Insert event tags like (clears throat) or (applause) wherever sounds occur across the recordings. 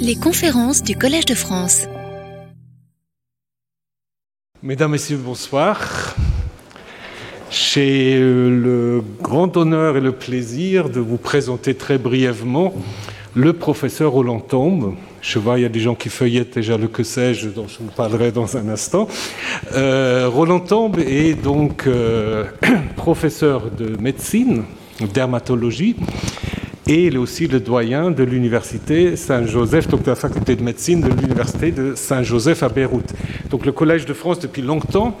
Les conférences du Collège de France. Mesdames, Messieurs, bonsoir. J'ai le grand honneur et le plaisir de vous présenter très brièvement le professeur Roland Tombe. Je vois, il y a des gens qui feuillettent déjà le que sais-je, dont je vous parlerai dans un instant. Euh, Roland Tombe est donc euh, (clears throat) professeur de médecine, dermatologie, et il est aussi le doyen de l'université Saint-Joseph, donc de la faculté de médecine de l'université de Saint-Joseph à Beyrouth. Donc le Collège de France, depuis longtemps,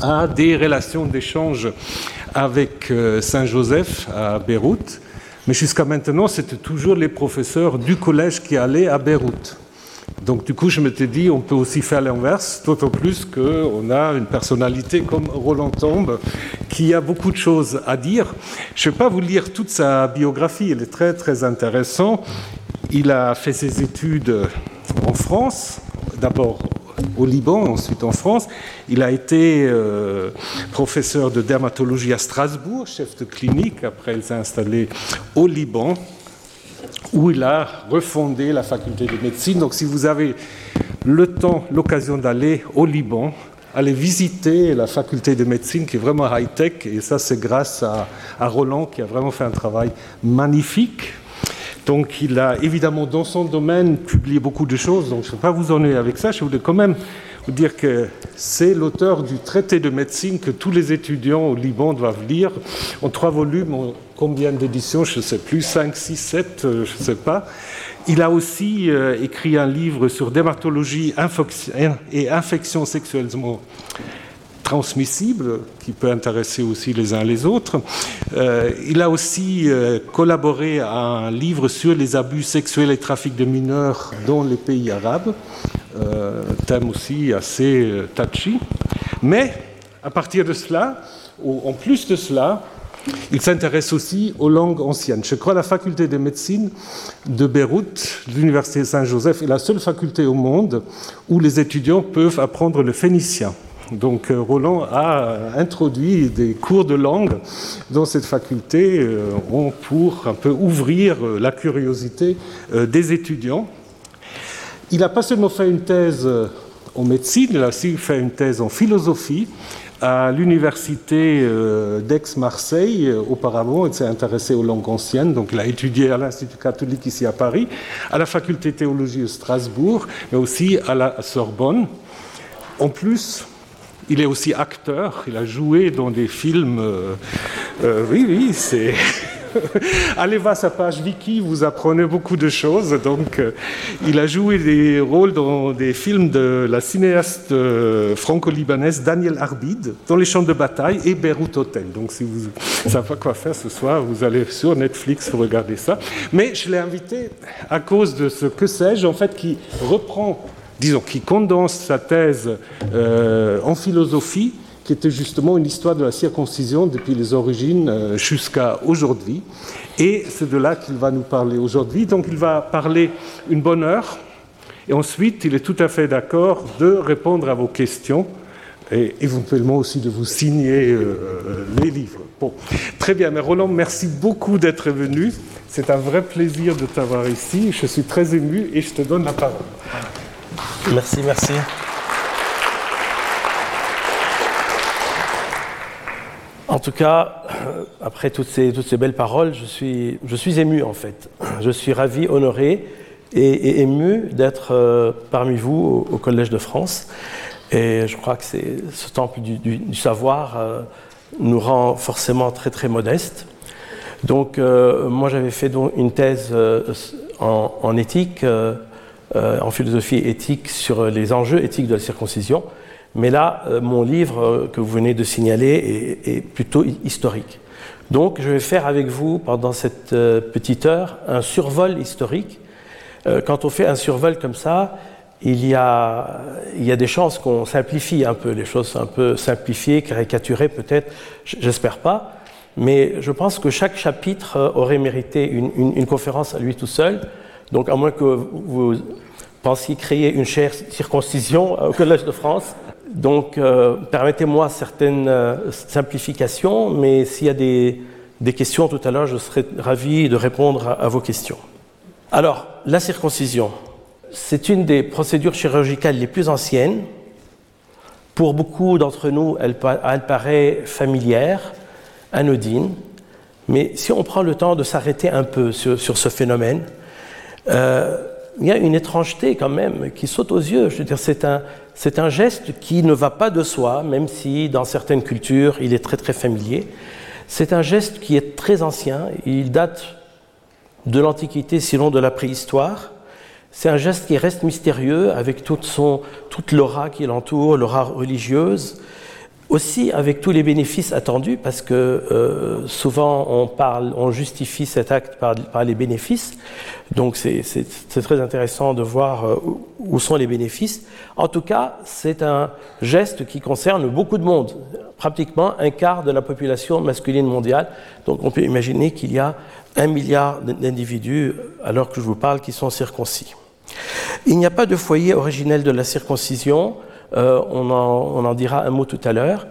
a des relations d'échange avec euh, Saint-Joseph à Beyrouth. Mais jusqu'à maintenant, c'était toujours les professeurs du collège qui allaient à Beyrouth. Donc du coup, je m'étais dit, on peut aussi faire l'inverse, d'autant plus qu'on a une personnalité comme Roland Tombe qui a beaucoup de choses à dire. Je ne vais pas vous lire toute sa biographie, elle est très très intéressante. Il a fait ses études en France, d'abord au Liban, ensuite en France. Il a été euh, professeur de dermatologie à Strasbourg, chef de clinique. Après, il s'est installé au Liban, où il a refondé la faculté de médecine. Donc, si vous avez le temps, l'occasion d'aller au Liban, allez visiter la faculté de médecine qui est vraiment high-tech. Et ça, c'est grâce à, Roland qui a vraiment fait un travail magnifique. Donc il a évidemment dans son domaine publié beaucoup de choses, donc je ne vais pas vous ennuyer avec ça, je voulais quand même dire que c'est l'auteur du traité de médecine que tous les étudiants au Liban doivent lire en trois volumes, en combien d'éditions, je ne sais plus, 5, 6, 7, je ne sais pas. Il a aussi euh, écrit un livre sur dermatologie et infections sexuellement transmissible qui peut intéresser aussi les uns les autres. Euh, il a aussi euh, collaboré à un livre sur les abus sexuels et trafic de mineurs dans les pays arabes, thème aussi assez euh, touchy. Mais à partir de cela, en plus de cela, il s'intéresse aussi aux langues anciennes. Je crois que la faculté de médecine de Beyrouth, l'université Saint-Joseph, est la seule faculté au monde où les étudiants peuvent apprendre le phénicien. Donc euh, Roland a introduit des cours de langue dans cette faculté euh, pour un peu ouvrir euh, la curiosité des étudiants. Il n'a pas seulement fait une thèse en médecine, il a aussi fait une thèse en philosophie à l'université d'Aix-Marseille. Auparavant, il s'est intéressé aux langues anciennes, donc il a étudié à l'Institut catholique ici à Paris, à la faculté de théologie de Strasbourg, mais aussi à la Sorbonne. En plus, il est aussi acteur, il a joué dans des films. Euh, euh, oui, oui, c'est. (laughs) (laughs) Allez voir sa page Wiki, vous apprenez beaucoup de choses. Donc, euh, il a joué des rôles dans des films de la cinéaste euh, franco-libanaise Daniel Arbid, dans les champs de bataille et Beyrouth Hotel. Donc, si vous ne savez pas quoi faire ce soir, vous allez sur Netflix regarder ça. Mais je l'ai invité à cause de ce que sais-je, en fait, qui reprend disons, qui condense sa thèse euh, en philosophie, qui était justement une histoire de la circoncision depuis les origines euh, jusqu'à aujourd'hui. Et c'est de là qu'il va nous parler aujourd'hui. Donc il va parler une bonne heure, et ensuite il est tout à fait d'accord de répondre à vos questions. Et éventuellement aussi de vous signer euh, les livres. Bon, très bien. Mais Roland, merci beaucoup d'être venu. C'est un vrai plaisir de t'avoir ici. Je suis très ému et je te donne la parole. Merci, merci. En tout cas, euh, après toutes ces, belles paroles, je suis, ému en fait. Je suis ravi, honoré et, ému d'être euh, parmi vous au, Collège de France. Et je crois que ce temple du, savoir euh, nous rend forcément très très modestes. Donc moi j'avais fait donc une thèse en, éthique en philosophie éthique sur les enjeux éthiques de la circoncision. Mais là, euh, mon livre euh, que vous venez de signaler est, plutôt historique. Donc, je vais faire avec vous, pendant cette euh, petite heure, un survol historique. Quand on fait un survol comme ça, il y a, il y a des chances qu'on simplifie un peu les choses, un peu simplifiées, caricaturées peut-être, j'espère pas. Mais je pense que chaque chapitre aurait mérité une, une, conférence à lui tout seul. Donc, à moins que vous pensiez créer une chaire circoncision au Collège de France. Donc, euh, permettez-moi certaines euh, simplifications, mais s'il y a des, questions tout à l'heure, je serai ravi de répondre à, à, vos questions. Alors, la circoncision, c'est une des procédures chirurgicales les plus anciennes. Pour beaucoup d'entre nous, elle, paraît familière, anodine, mais si on prend le temps de s'arrêter un peu sur, ce phénomène, euh, il y a une étrangeté quand même qui saute aux yeux. Je c'est un geste qui ne va pas de soi, même si dans certaines cultures il est très très familier. C'est un geste qui est très ancien, il date de l'Antiquité, sinon de la préhistoire. C'est un geste qui reste mystérieux avec toute, son, toute l'aura qui l'entoure, l'aura religieuse, aussi avec tous les bénéfices attendus, parce que euh, souvent on, parle, on justifie cet acte par, les bénéfices. Donc c'est très intéressant de voir euh, où sont les bénéfices. En tout cas, c'est un geste qui concerne beaucoup de monde, pratiquement un quart de la population masculine mondiale. Donc on peut imaginer qu'il y a un milliard d'individus, alors que je vous parle, qui sont circoncis. Il n'y a pas de foyer originel de la circoncision, euh, on, en, dira un mot tout à l'heure.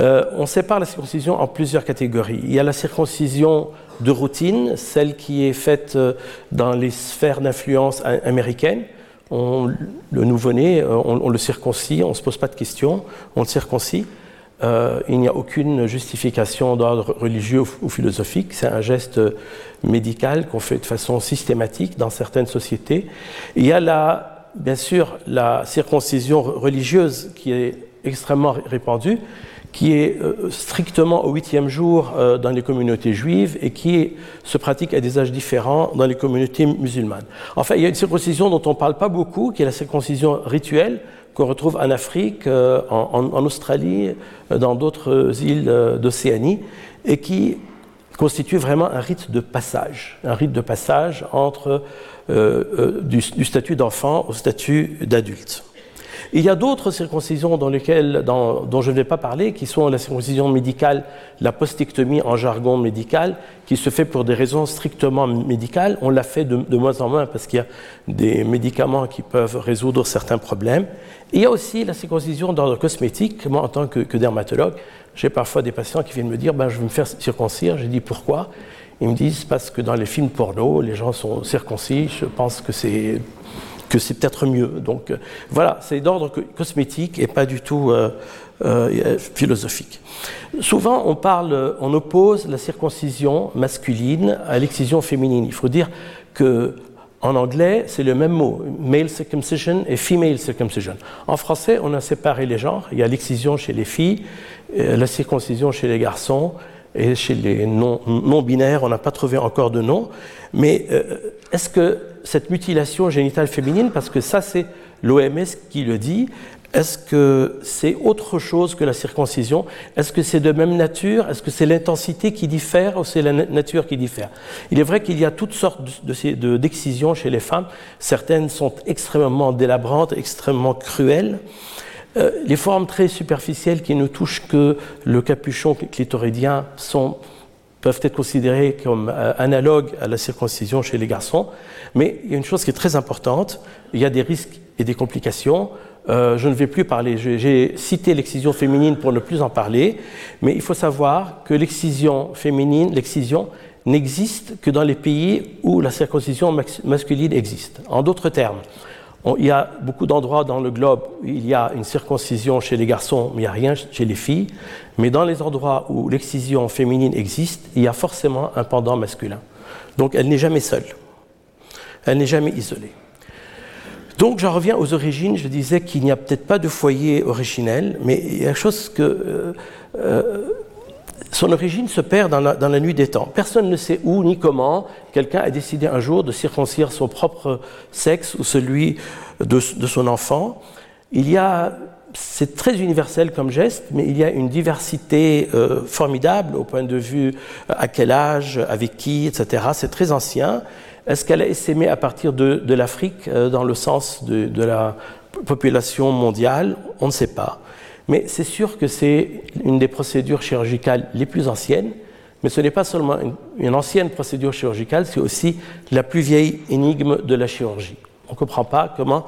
Euh, on sépare la circoncision en plusieurs catégories. Il y a la circoncision de routine, celle qui est faite euh, dans les sphères d'influence américaines. le nouveau-né, on, le circoncis, on ne se pose pas de questions, on le circoncis. Euh, il n'y a aucune justification d'ordre religieux ou philosophique. C'est un geste médical qu'on fait de façon systématique dans certaines sociétés. Il y a la, bien sûr la circoncision religieuse qui est extrêmement répandue, qui est euh, strictement au huitième jour euh, dans les communautés juives et qui se pratique à des âges différents dans les communautés musulmanes. Enfin, il y a une circoncision dont on ne parle pas beaucoup, qui est la circoncision rituelle, qu'on retrouve en Afrique, euh, en, Australie, euh, dans d'autres îles d'Océanie, et qui constitue vraiment un rite de passage, un rite de passage entre du, statut d'enfant au statut d'adulte. Il y a d'autres circoncisions dans lesquelles, dont je ne vais pas parler, qui sont la circoncision médicale, la postectomie en jargon médical, qui se fait pour des raisons strictement médicales. On l'a fait de, moins en moins parce qu'il y a des médicaments qui peuvent résoudre certains problèmes. il y a aussi la circoncision d'ordre cosmétique. Moi, en tant que dermatologue, j'ai parfois des patients qui viennent me dire ben, Je veux me faire circoncire. Je dis Pourquoi? Ils me disent Parce que dans les films porno, les gens sont circoncis. Je pense que c'est que c'est peut-être mieux. Donc euh, voilà, c'est d'ordre cosmétique et pas du tout euh, euh, philosophique. Souvent, on parle, on oppose la circoncision masculine à l'excision féminine. Il faut dire que en anglais, c'est le même mot, male circumcision et female circumcision. En français, on a séparé les genres. Il y a l'excision chez les filles, la circoncision chez les garçons, et chez les non-binaires, on n'a pas trouvé encore de nom. Mais est-ce que cette mutilation génitale féminine, parce que ça c'est l'OMS qui le dit, est-ce que c'est autre chose que la circoncision? Est-ce que c'est de même nature? Est-ce que c'est l'intensité qui diffère ou c'est la nature qui diffère? Il est vrai qu'il y a toutes sortes d'excisions chez les femmes. Certaines sont extrêmement délabrantes, extrêmement cruelles. Euh, les formes très superficielles qui ne touchent que le capuchon clitoridien sont peuvent être considérés comme euh, analogues à la circoncision chez les garçons. Mais il y a une chose qui est très importante, il y a des risques et des complications. Euh, je ne vais plus parler, j'ai cité l'excision féminine pour ne plus en parler, mais il faut savoir que l'excision féminine, l'excision, n'existe que dans les pays où la circoncision masculine existe. En d'autres termes, il y a beaucoup d'endroits dans le globe où il y a une circoncision chez les garçons, mais il n'y a rien chez les filles. Mais dans les endroits où l'excision féminine existe, il y a forcément un pendant masculin. Donc elle n'est jamais seule. Elle n'est jamais isolée. Donc j'en reviens aux origines. Je disais qu'il n'y a peut-être pas de foyer originel, mais il y a chose que euh, euh, son origine se perd dans la, nuit des temps. Personne ne sait où ni comment quelqu'un a décidé un jour de circoncire son propre sexe ou celui de, son enfant. Il y a, c'est très universel comme geste, mais il y a une diversité euh, formidable au point de vue euh, à quel âge, avec qui, etc. C'est très ancien. Est-ce qu'elle a essaimé à partir de, l'Afrique euh, dans le sens de, de la population mondiale? On ne sait pas. Mais c'est sûr que c'est une des procédures chirurgicales les plus anciennes, mais ce n'est pas seulement une, ancienne procédure chirurgicale, c'est aussi la plus vieille énigme de la chirurgie. On ne comprend pas comment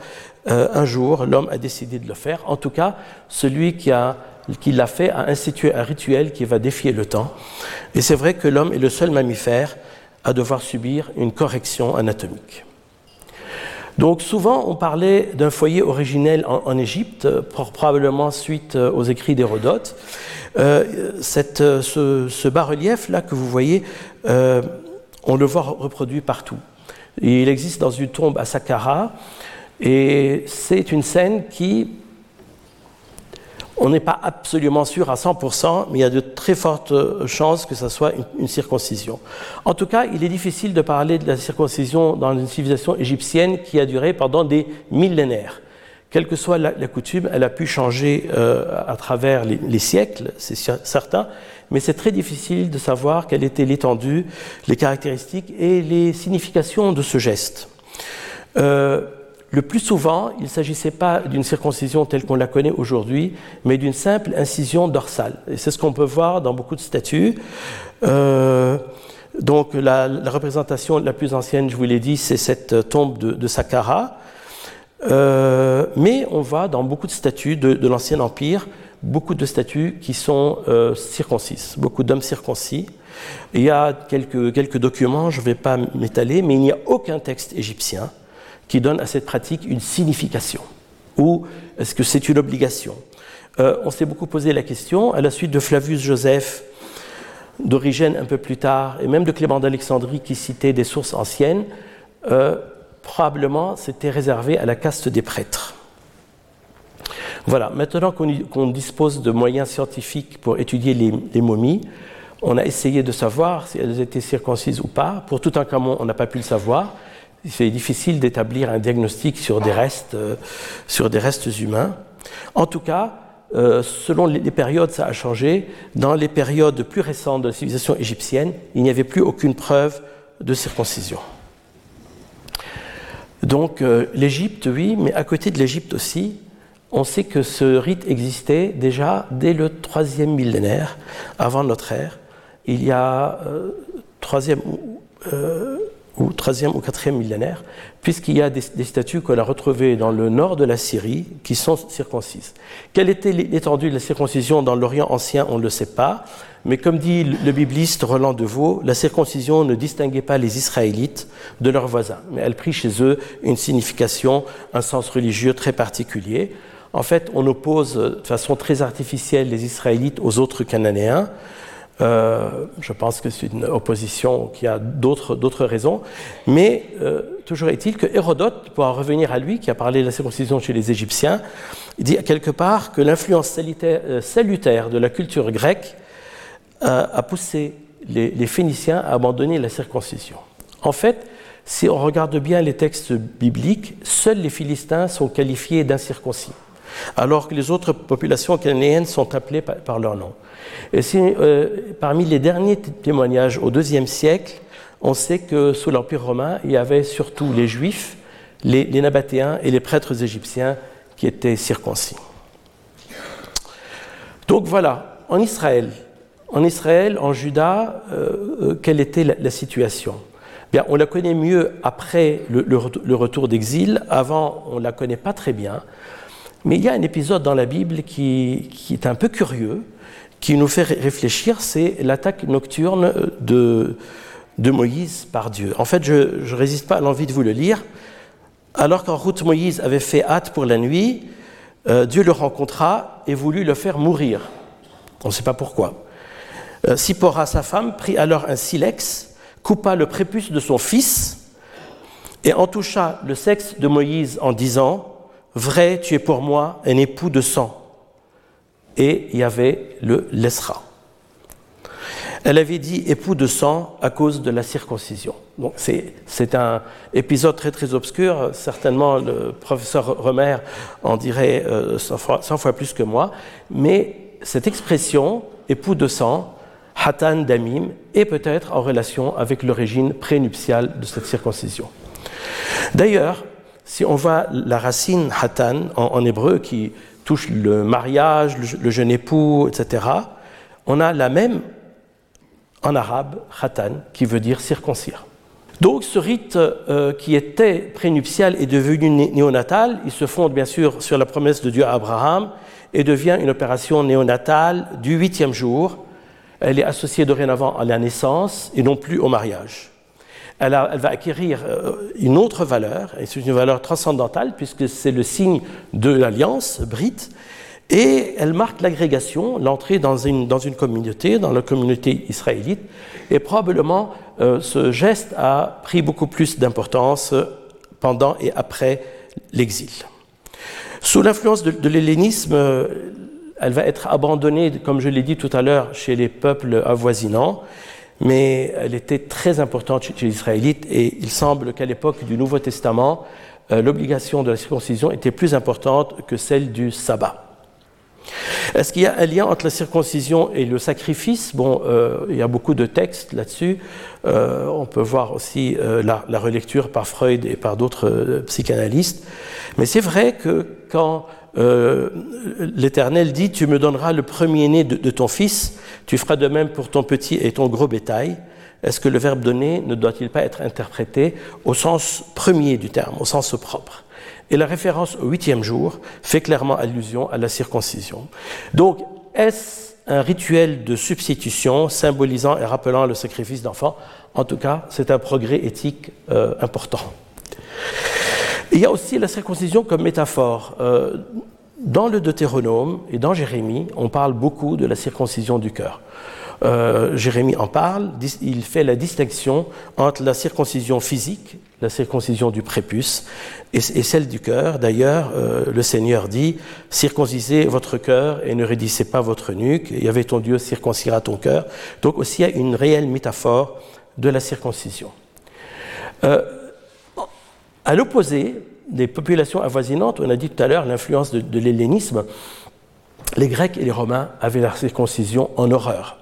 euh, un jour l'homme a décidé de le faire. En tout cas, celui qui qui l'a fait a institué un rituel qui va défier le temps. Et c'est vrai que l'homme est le seul mammifère à devoir subir une correction anatomique. Donc souvent, on parlait d'un foyer originel en, Égypte, probablement suite aux écrits d'Hérodote. ce, ce bas-relief-là que vous voyez, on le voit reproduit partout. Il existe dans une tombe à Saqqara, et c'est une scène qui, on n'est pas absolument sûr à 100%, mais il y a de très fortes chances que ce soit une, circoncision. En tout cas, il est difficile de parler de la circoncision dans une civilisation égyptienne qui a duré pendant des millénaires. Quelle que soit la, coutume, elle a pu changer euh, à travers les, siècles, c'est certain, mais c'est très difficile de savoir quelle était l'étendue, les caractéristiques et les significations de ce geste. Euh, le plus souvent, il ne s'agissait pas d'une circoncision telle qu'on la connaît aujourd'hui, mais d'une simple incision dorsale. C'est ce qu'on peut voir dans beaucoup de statues. Euh, donc la, représentation la plus ancienne, je vous l'ai dit, c'est cette tombe de, Saqqara. Euh, mais on voit dans beaucoup de statues de, l'Ancien Empire, beaucoup de statues qui sont euh, circoncises, beaucoup d'hommes circoncis. Il y a quelques documents, je ne vais pas m'étaler, mais il n'y a aucun texte égyptien qui donne à cette pratique une signification Ou est-ce que c'est une obligation? Euh, On s'est beaucoup posé la question à la suite de Flavius Joseph, d'origine un peu plus tard, et même de Clément d'Alexandrie qui citait des sources anciennes. Euh, probablement c'était réservé à la caste des prêtres. Voilà, maintenant qu'on dispose de moyens scientifiques pour étudier les, les, momies, on a essayé de savoir si elles étaient circoncises ou pas. Pour tout un camon, on n'a pas pu le savoir c'est difficile d'établir un diagnostic sur des restes, euh, sur des restes humains. En tout cas, euh, selon les, périodes, ça a changé. Dans les périodes plus récentes de la civilisation égyptienne, il n'y avait plus aucune preuve de circoncision. Donc euh, l'Égypte, oui, mais à côté de l'Égypte aussi, on sait que ce rite existait déjà dès le troisième millénaire avant notre ère. Il y a troisième ou 3e ou 4e millénaire, puisqu'il y a des, statues qu'on a retrouvées dans le nord de la Syrie qui sont circoncises. Quelle était l'étendue de la circoncision dans l'Orient ancien, on ne le sait pas, mais comme dit le bibliste Roland de Vaux, la circoncision ne distinguait pas les Israélites de leurs voisins, mais elle prit chez eux une signification, un sens religieux très particulier. En fait, on oppose de façon très artificielle les Israélites aux autres Cananéens, euh, je pense que c'est une opposition qui a d'autres raisons. Mais euh, toujours est-il que Hérodote, pour en revenir à lui, qui a parlé de la circoncision chez les Égyptiens, dit quelque part que l'influence euh, salutaire de la culture grecque a poussé les, les, Phéniciens à abandonner la circoncision. En fait, si on regarde bien les textes bibliques, seuls les Philistins sont qualifiés d'incirconcis, alors que les autres populations cananéennes sont appelées par leur nom. Et euh, parmi les derniers témoignages au IIe siècle, on sait que sous l'Empire romain, il y avait surtout les Juifs, les, Nabatéens et les prêtres égyptiens qui étaient circoncis. Donc voilà, en Israël, en Israël, en Juda, euh, euh, quelle était la, situation? Bien, on la connaît mieux après le, retour d'exil. Avant, on ne la connaît pas très bien. Mais il y a un épisode dans la Bible qui est un peu curieux qui nous fait réfléchir, c'est l'attaque nocturne de, de, Moïse par Dieu. En fait, je ne résiste pas à l'envie de vous le lire. Alors qu'en route Moïse avait fait hâte pour la nuit, euh, Dieu le rencontra et voulut le faire mourir. On ne sait pas pourquoi. Euh, Sipora, sa femme, prit alors un silex, coupa le prépuce de son fils et en toucha le sexe de Moïse en disant Vrai, tu es pour moi un époux de sang et il y avait le lesra. Elle avait dit époux de sang à cause de la circoncision. Donc c'est un épisode très très obscur. Certainement le professeur Remer en dirait 100 euh, fois, plus que moi. Mais cette expression époux de sang, hatan damim, est peut-être en relation avec l'origine prénuptiale de cette circoncision. D'ailleurs, si on voit la racine hatan en hébreu qui touche le mariage, le, jeune époux, etc., on a la même en arabe, khatan, qui veut dire circoncire. Donc ce rite euh, qui était prénuptial est devenu néonatal. Il se fonde bien sûr sur la promesse de Dieu à Abraham et devient une opération néonatale du huitième jour. Elle est associée dorénavant à la naissance et non plus au mariage. Elle, va acquérir une autre valeur, et c'est une valeur transcendantale puisque c'est le signe de l'alliance brite, et elle marque l'agrégation, l'entrée dans une, communauté, dans la communauté israélite, et probablement ce geste a pris beaucoup plus d'importance pendant et après l'exil. Sous l'influence de, l'hellénisme, elle va être abandonnée, comme je l'ai dit tout à l'heure, chez les peuples avoisinants, mais elle était très importante chez les Israélites et il semble qu'à l'époque du Nouveau Testament, euh, l'obligation de la circoncision était plus importante que celle du sabbat. Est-ce qu'il y a un lien entre la circoncision et le sacrifice? Bon, euh, il y a beaucoup de textes là-dessus. Euh, on peut voir aussi la, relecture par Freud et par d'autres psychanalystes. Mais c'est vrai que quand l'Éternel dit Tu me donneras le premier-né de, ton fils, tu feras de même pour ton petit et ton gros bétail. Est-ce que le verbe donner ne doit-il pas être interprété au sens premier du terme, au sens propre? Et la référence au huitième jour fait clairement allusion à la circoncision. Donc, est-ce un rituel de substitution symbolisant et rappelant le sacrifice d'enfants En tout cas, c'est un progrès éthique euh, important. Il y a aussi la circoncision comme métaphore. Euh, dans le Deutéronome et dans Jérémie, on parle beaucoup de la circoncision du cœur. Euh, Jérémie en parle, il fait la distinction entre la circoncision physique, la circoncision du prépuce, et, celle du cœur. D'ailleurs, euh, le Seigneur dit, circoncisez votre cœur et ne raidissez pas votre nuque, et avait ton Dieu circoncira ton cœur. Donc aussi, il y a une réelle métaphore de la circoncision. À l'opposé des populations avoisinantes, on a dit tout à l'heure l'influence de, l'hellénisme, les Grecs et les Romains avaient la circoncision en horreur.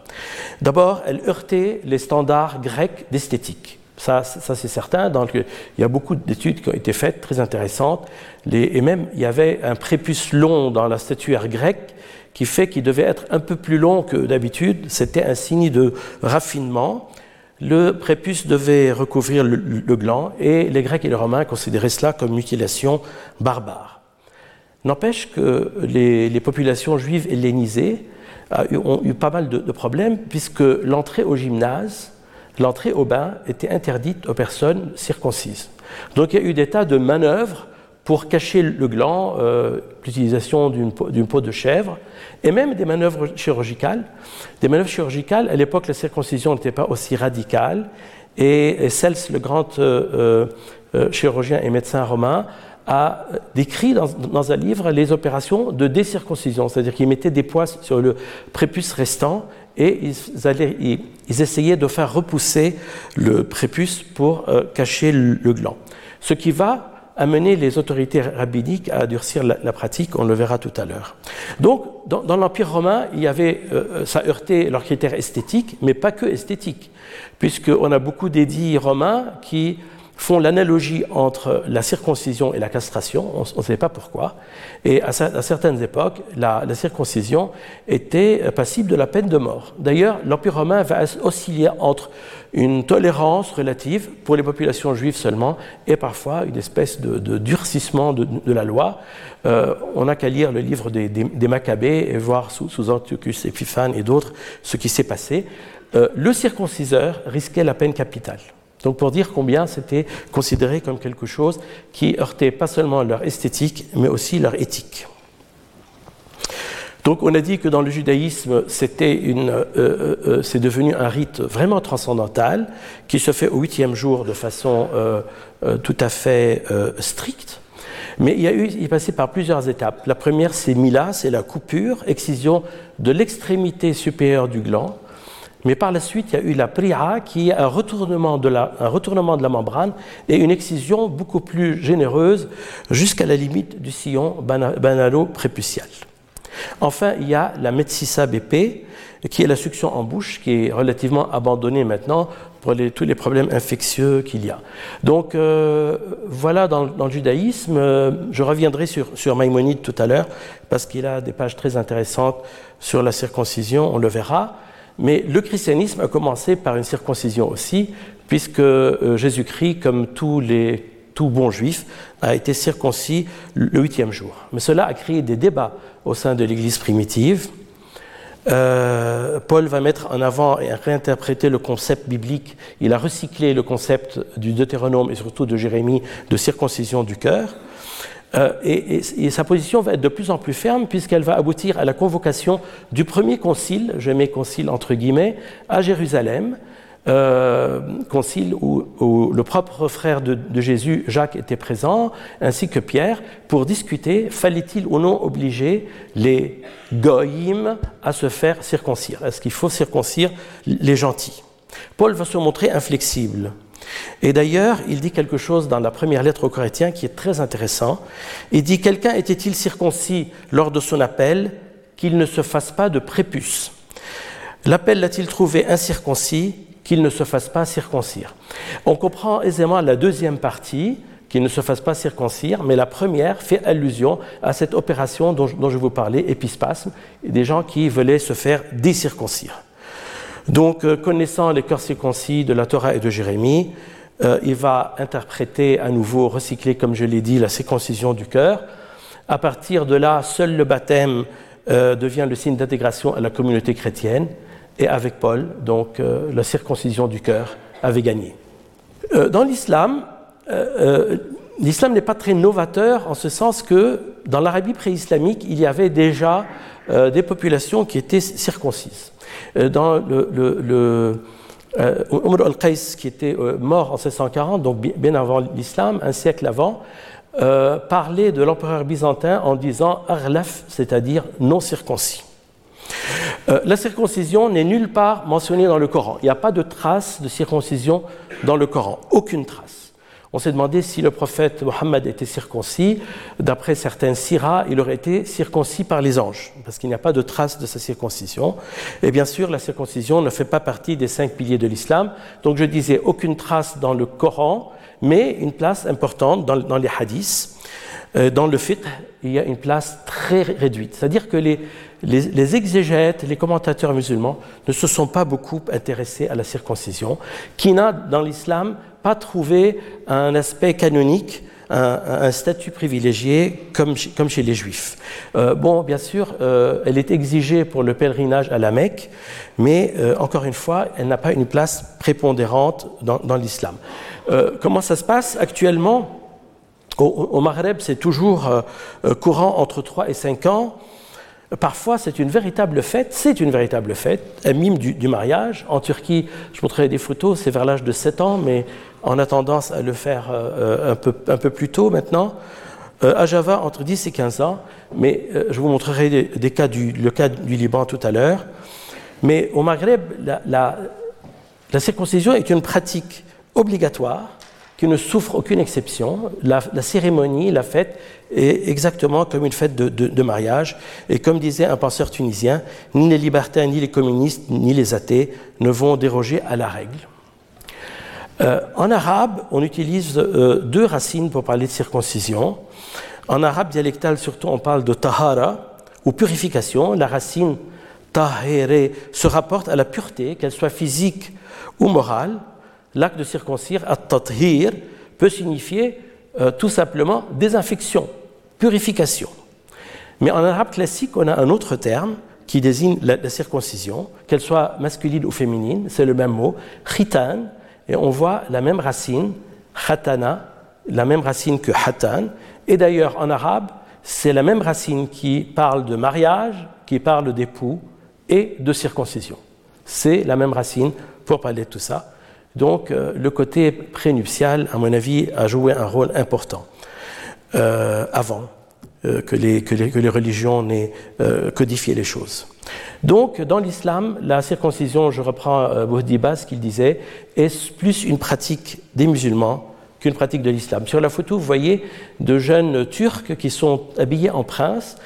D'abord, elle heurtait les standards grecs d'esthétique. Ça, ça c'est certain. Il y a beaucoup d'études qui ont été faites, très intéressantes. et même, il y avait un prépuce long dans la statuaire grecque qui fait qu'il devait être un peu plus long que d'habitude. C'était un signe de raffinement. Le prépuce devait recouvrir le, gland et les Grecs et les Romains considéraient cela comme mutilation barbare. N'empêche que les, populations juives hellénisées ont eu pas mal de, problèmes puisque l'entrée au gymnase, l'entrée au bain était interdite aux personnes circoncises. Donc il y a eu des tas de manœuvres pour cacher le gland, euh, l'utilisation d'une peau, de chèvre, et même des manœuvres chirurgicales. Des manœuvres chirurgicales, à l'époque, la circoncision n'était pas aussi radicale, et, Cels, le grand euh, euh, chirurgien et médecin romain, a décrit dans, un livre les opérations de décirconcision, c'est-à-dire qu'ils mettaient des poids sur le prépuce restant et ils, essayaient de faire repousser le prépuce pour cacher le, gland. Ce qui va amener les autorités rabbiniques à durcir la, pratique, on le verra tout à l'heure. Donc, dans, l'Empire romain, il y avait, euh, ça heurtait leurs critères esthétiques, mais pas que esthétiques, puisqu'on a beaucoup d'édits romains qui font l'analogie entre la circoncision et la castration, on ne sait pas pourquoi, et à, certaines époques, la, circoncision était passible de la peine de mort. D'ailleurs, l'Empire romain va osciller entre une tolérance relative pour les populations juives seulement et parfois une espèce de, durcissement de, la loi. Euh, on n'a qu'à lire le livre des, Maccabées et voir sous, Antiochus Épiphane et d'autres ce qui s'est passé. Euh, le circonciseur risquait la peine capitale. Donc pour dire combien c'était considéré comme quelque chose qui heurtait pas seulement leur esthétique, mais aussi leur éthique. Donc on a dit que dans le judaïsme, c'était euh, euh, euh, c'est devenu un rite vraiment transcendantal qui se fait au huitième jour de façon tout à fait stricte. Mais il a il est passé par plusieurs étapes. La première, c'est Mila, c'est la coupure, excision de l'extrémité supérieure du gland. Mais par la suite, il y a eu la pri'a, qui est un retournement de la, membrane et une excision beaucoup plus généreuse jusqu'à la limite du sillon banalo-prépucial. Enfin, il y a la Metsissa BP, qui est la succion en bouche, qui est relativement abandonnée maintenant pour tous les problèmes infectieux qu'il y a. Donc euh, voilà dans, le judaïsme. Euh, je reviendrai sur, sur Maïmonide tout à l'heure, parce qu'il a des pages très intéressantes sur la circoncision, on le verra. Mais le christianisme a commencé par une circoncision aussi, puisque euh, Jésus-Christ, comme tous les tout bon juif, a été circoncis le huitième jour. Mais cela a créé des débats au sein de l'Église primitive. euh, Paul va mettre en avant et réinterpréter le concept biblique. Il a recyclé le concept du Deutéronome et surtout de Jérémie de circoncision du cœur. Euh, et, sa position va être de plus en plus ferme puisqu'elle va aboutir à la convocation du premier concile, je mets concile entre guillemets, à Jérusalem, euh, concile où, le propre frère de, Jésus, Jacques, était présent, ainsi que Pierre, pour discuter, fallait-il ou non obliger les goïms à se faire circoncire? Est-ce qu'il faut circoncire les gentils? Paul va se montrer inflexible. Et d'ailleurs, il dit quelque chose dans la première lettre aux Corinthiens qui est très intéressant. Il dit Quelqu'un était-il circoncis lors de son appel qu'il ne se fasse pas de prépuce? L'appel l'a-t-il trouvé incirconcis qu'il ne se fasse pas circoncire? On comprend aisément la deuxième partie, qu'il ne se fasse pas circoncire, mais la première fait allusion à cette opération dont, je vous parlais, épispasme, des gens qui voulaient se faire décirconcire. Donc, euh, connaissant les cœurs circoncis de la Torah et de Jérémie, euh, il va interpréter à nouveau, recycler, comme je l'ai dit, la circoncision du cœur. À partir de là, seul le baptême euh, devient le signe d'intégration à la communauté chrétienne et avec Paul, donc la circoncision du cœur avait gagné. Dans l'islam, l'islam n'est pas très novateur en ce sens que dans l'Arabie pré-islamique, il y avait déjà des populations qui étaient circoncises. Dans le, Umar al-Qais, qui était mort en 1640, donc bien avant l'islam, un siècle avant, parlait de l'empereur byzantin en disant Arlaf, c'est-à-dire non circoncis. Euh, la circoncision n'est nulle part mentionnée dans le Coran. Il n'y a pas de trace de circoncision dans le Coran, aucune trace. On s'est demandé si le prophète Mohammed était circoncis. D'après certains siras, il aurait été circoncis par les anges, parce qu'il n'y a pas de trace de sa circoncision. Et bien sûr, la circoncision ne fait pas partie des cinq piliers de l'islam. Donc je disais, aucune trace dans le Coran, mais une place importante dans, dans les hadiths. Euh, dans le fiqh, il y a une place très réduite. C'est-à-dire que les, les, exégètes, les commentateurs musulmans ne se sont pas beaucoup intéressés à la circoncision, qui n'a dans l'islam pas trouvé un aspect canonique, un, statut privilégié comme, chez les juifs. Euh, bon, bien sûr, euh, elle est exigée pour le pèlerinage à la Mecque, mais euh, encore une fois, elle n'a pas une place prépondérante dans, dans l'islam. comment ça se passe actuellement? Au, au Maghreb, c'est toujours courant entre 3 et 5 ans. Parfois, c'est une véritable fête, c'est une véritable fête, un mime du, mariage. En Turquie, je montrerai des photos, c'est vers l'âge de 7 ans, mais on a tendance à le faire euh, un, peu, un, peu, plus tôt maintenant. Euh, à Java, entre 10 et 15 ans, mais euh, je vous montrerai des, cas du, le cas du Liban tout à l'heure. Mais au Maghreb, la, la circoncision est une pratique obligatoire qui ne souffre aucune exception. La, cérémonie, la fête, est exactement comme une fête de, mariage. Et comme disait un penseur tunisien, ni les libertains, ni les communistes, ni les athées ne vont déroger à la règle. Euh, en arabe, on utilise euh, deux racines pour parler de circoncision. En arabe dialectal, surtout, on parle de tahara, ou purification. La racine tahéré se rapporte à la pureté, qu'elle soit physique ou morale l'acte de circoncire, at-tathir, peut signifier euh, tout simplement désinfection, purification. Mais en arabe classique, on a un autre terme qui désigne la, circoncision, qu'elle soit masculine ou féminine, c'est le même mot, khitan, et on voit la même racine, khatana, la même racine que hatan, et d'ailleurs en arabe, c'est la même racine qui parle de mariage, qui parle d'époux et de circoncision. C'est la même racine pour parler de tout ça. Donc euh, le côté prénuptial, à mon avis, a joué un rôle important euh, avant euh, que, les, que, les, religions n'aient codifié les choses. Donc dans l'islam, la circoncision, je reprends Bouhdibas, ce qu'il disait, est plus une pratique des musulmans qu'une pratique de l'islam. Sur la photo, vous voyez de jeunes Turcs qui sont habillés en princes,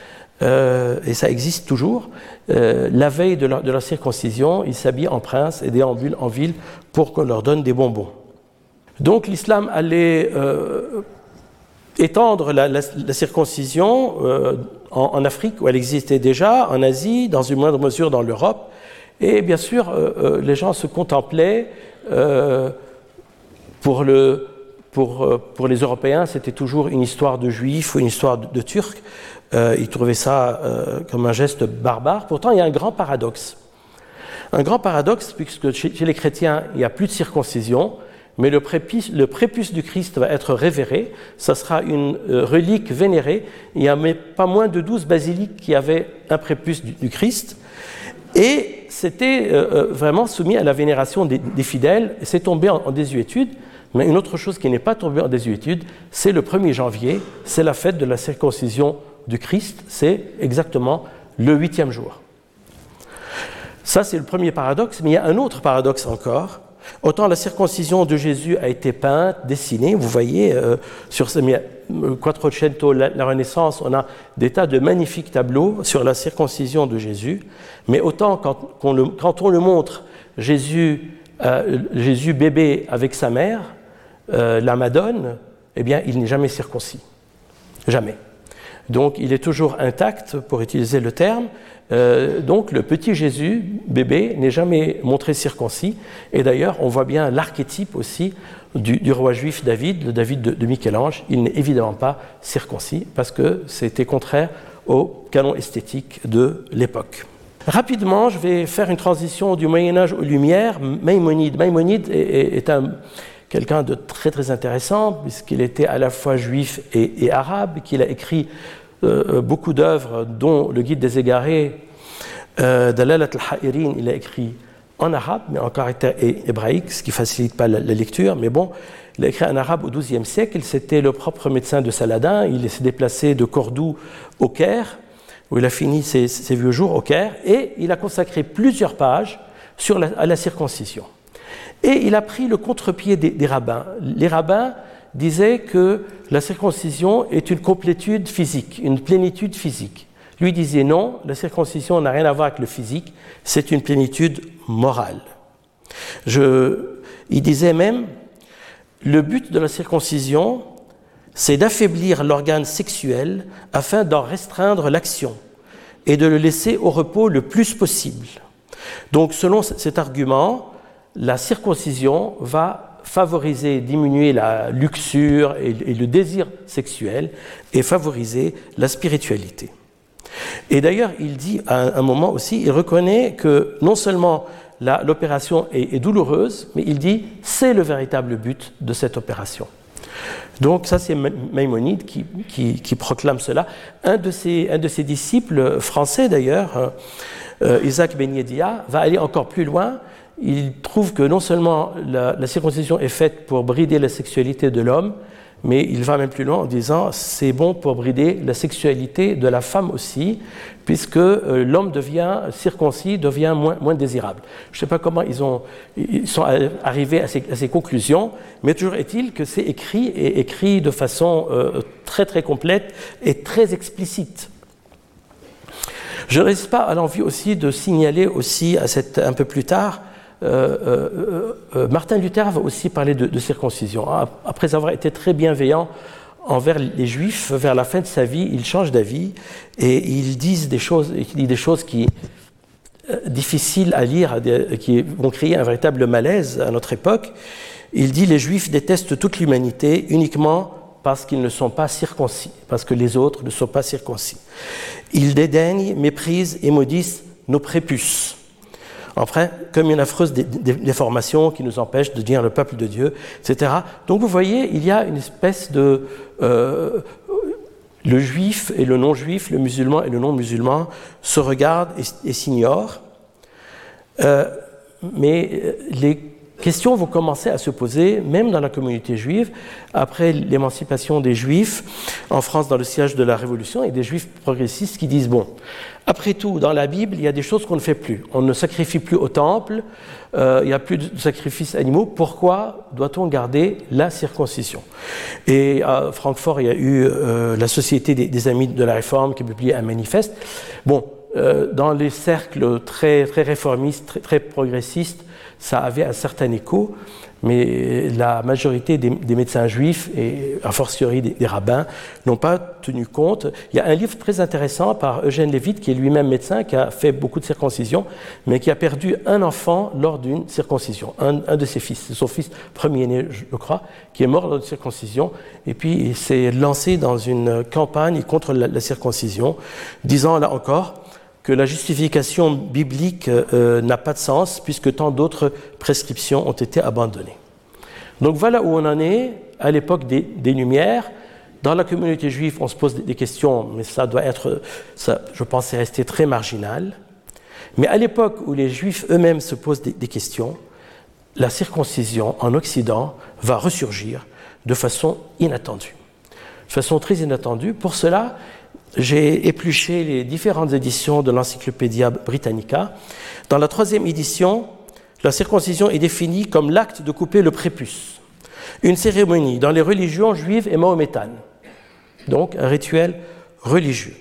et ça existe toujours, euh, la veille de leur, circoncision, ils s'habillent en prince et déambulent en ville pour qu'on leur donne des bonbons. Donc l'islam allait euh, étendre la, circoncision euh, en, Afrique où elle existait déjà, en Asie, dans une moindre mesure dans l'Europe. Et bien sûr, les gens se contemplaient pour le pour, euh, pour les Européens, c'était toujours une histoire de juifs ou une histoire de, turcs. Euh, ils trouvaient ça euh, comme un geste barbare. Pourtant, il y a un grand paradoxe. Un grand paradoxe, puisque chez, les chrétiens, il n'y a plus de circoncision, mais le prépuce, du Christ va être révéré. Ça sera une relique vénérée. Il n'y a pas moins de 12 basiliques qui avaient un prépuce du, Christ. Et c'était vraiment soumis à la vénération des, fidèles. C'est tombé en désuétude. Mais une autre chose qui n'est pas tombée en désuétude, c'est le 1er janvier, c'est la fête de la circoncision du Christ, c'est exactement le huitième jour. Ça, c'est le premier paradoxe, mais il y a un autre paradoxe encore. Autant la circoncision de Jésus a été peinte, dessinée, vous voyez, euh, sur ce euh, Quattrocento, la, la, Renaissance, on a des tas de magnifiques tableaux sur la circoncision de Jésus, mais autant quand, on, le, montre, Jésus, euh, Jésus bébé avec sa mère, la Madone, eh bien, il n'est jamais circoncis. Jamais. Donc, il est toujours intact, pour utiliser le terme. Euh, donc, le petit Jésus, bébé, n'est jamais montré circoncis. Et d'ailleurs, on voit bien l'archétype aussi du, roi juif David, le David de, Michel-Ange. Il n'est évidemment pas circoncis parce que c'était contraire au canon esthétique de l'époque. Rapidement, je vais faire une transition du Moyen Âge aux Lumières. Maïmonide. Maïmonide est un quelqu'un de très très intéressant, puisqu'il était à la fois juif et, arabe, qu'il a écrit euh, beaucoup d'œuvres, dont le Guide des égarés, euh, Dalalat al-Ha'irin, il a écrit en arabe, mais en caractère hébraïque, ce qui ne facilite pas la, lecture, mais bon, il a écrit en arabe au XIIe siècle, c'était le propre médecin de Saladin, il s'est déplacé de Cordoue au Caire, où il a fini ses, vieux jours au Caire, et il a consacré plusieurs pages à la circoncision. Et il a pris le contre-pied des, rabbins. Les rabbins disaient que la circoncision est une complétude physique, une plénitude physique. Lui disait non, la circoncision n'a rien à voir avec le physique, c'est une plénitude morale. il disait même, le but de la circoncision, c'est d'affaiblir l'organe sexuel afin d'en restreindre l'action et de le laisser au repos le plus possible. Donc selon cet argument, la circoncision va favoriser, diminuer la luxure et, le désir sexuel et favoriser la spiritualité. Et d'ailleurs, il dit à un moment aussi, il reconnaît que non seulement l'opération est, douloureuse, mais il dit c'est le véritable but de cette opération. Donc ça, c'est Maïmonide qui, proclame cela. Un de, ses, disciples français, d'ailleurs, euh, Isaac Ben va aller encore plus loin il trouve que non seulement la, circoncision est faite pour brider la sexualité de l'homme, mais il va même plus loin en disant c'est bon pour brider la sexualité de la femme aussi, puisque euh, l'homme devient circoncis, devient moins, désirable. Je ne sais pas comment ils, ont, ils sont arrivés à ces, conclusions, mais toujours est-il que c'est écrit et écrit de façon euh, très très complète et très explicite. Je ne reste pas à l'envie aussi de signaler aussi à cette, un peu plus tard euh, euh, euh, Martin Luther va aussi parler de, circoncision. Ah, après avoir été très bienveillant envers les Juifs, vers la fin de sa vie, il change d'avis et il dit des choses, qui difficiles à lire, qui vont créer un véritable malaise à notre époque. Il dit les Juifs détestent toute l'humanité uniquement parce qu'ils ne sont pas circoncis, parce que les autres ne sont pas circoncis. Ils dédaignent, méprisent et maudissent nos prépuces enfin, comme une affreuse déformation qui nous empêche de dire le peuple de Dieu, etc. Donc vous voyez, il y a une espèce de... Euh, le juif et le non-juif, le musulman et le non-musulman se regardent et, s'ignorent. Euh, mais euh, les questions vont commencer à se poser, même dans la communauté juive, après l'émancipation des juifs en France dans le siège de la Révolution, et des juifs progressistes qui disent, bon, après tout, dans la Bible, il y a des choses qu'on ne fait plus. On ne sacrifie plus au temple, euh, il n'y a plus de sacrifices animaux. Pourquoi doit-on garder la circoncision? Et à Francfort, il y a eu euh, la Société des, Amis de la Réforme qui a publié un manifeste. Bon, euh, dans les cercles très, très réformistes, très, très, progressistes, ça avait un certain écho. Mais la majorité des, médecins juifs et a fortiori des, rabbins n'ont pas tenu compte. Il y a un livre très intéressant par Eugène Lévite, qui est lui-même médecin, qui a fait beaucoup de circoncisions, mais qui a perdu un enfant lors d'une circoncision, un, de ses fils, son fils premier-né, je crois, qui est mort lors d'une circoncision, et puis il s'est lancé dans une campagne contre la circoncision, disant là encore, que la justification biblique euh, n'a pas de sens puisque tant d'autres prescriptions ont été abandonnées. Donc voilà où on en est à l'époque des, Lumières. Dans la communauté juive, on se pose des questions, mais ça doit être, ça, je pense, c'est resté très marginal. Mais à l'époque où les Juifs eux-mêmes se posent des, des questions, la circoncision en Occident va ressurgir de façon inattendue. De façon très inattendue. Pour cela, j'ai épluché les différentes éditions de l'Encyclopédia Britannica. Dans la troisième édition, la circoncision est définie comme l'acte de couper le prépuce, une cérémonie dans les religions juives et mahométanes, donc un rituel religieux.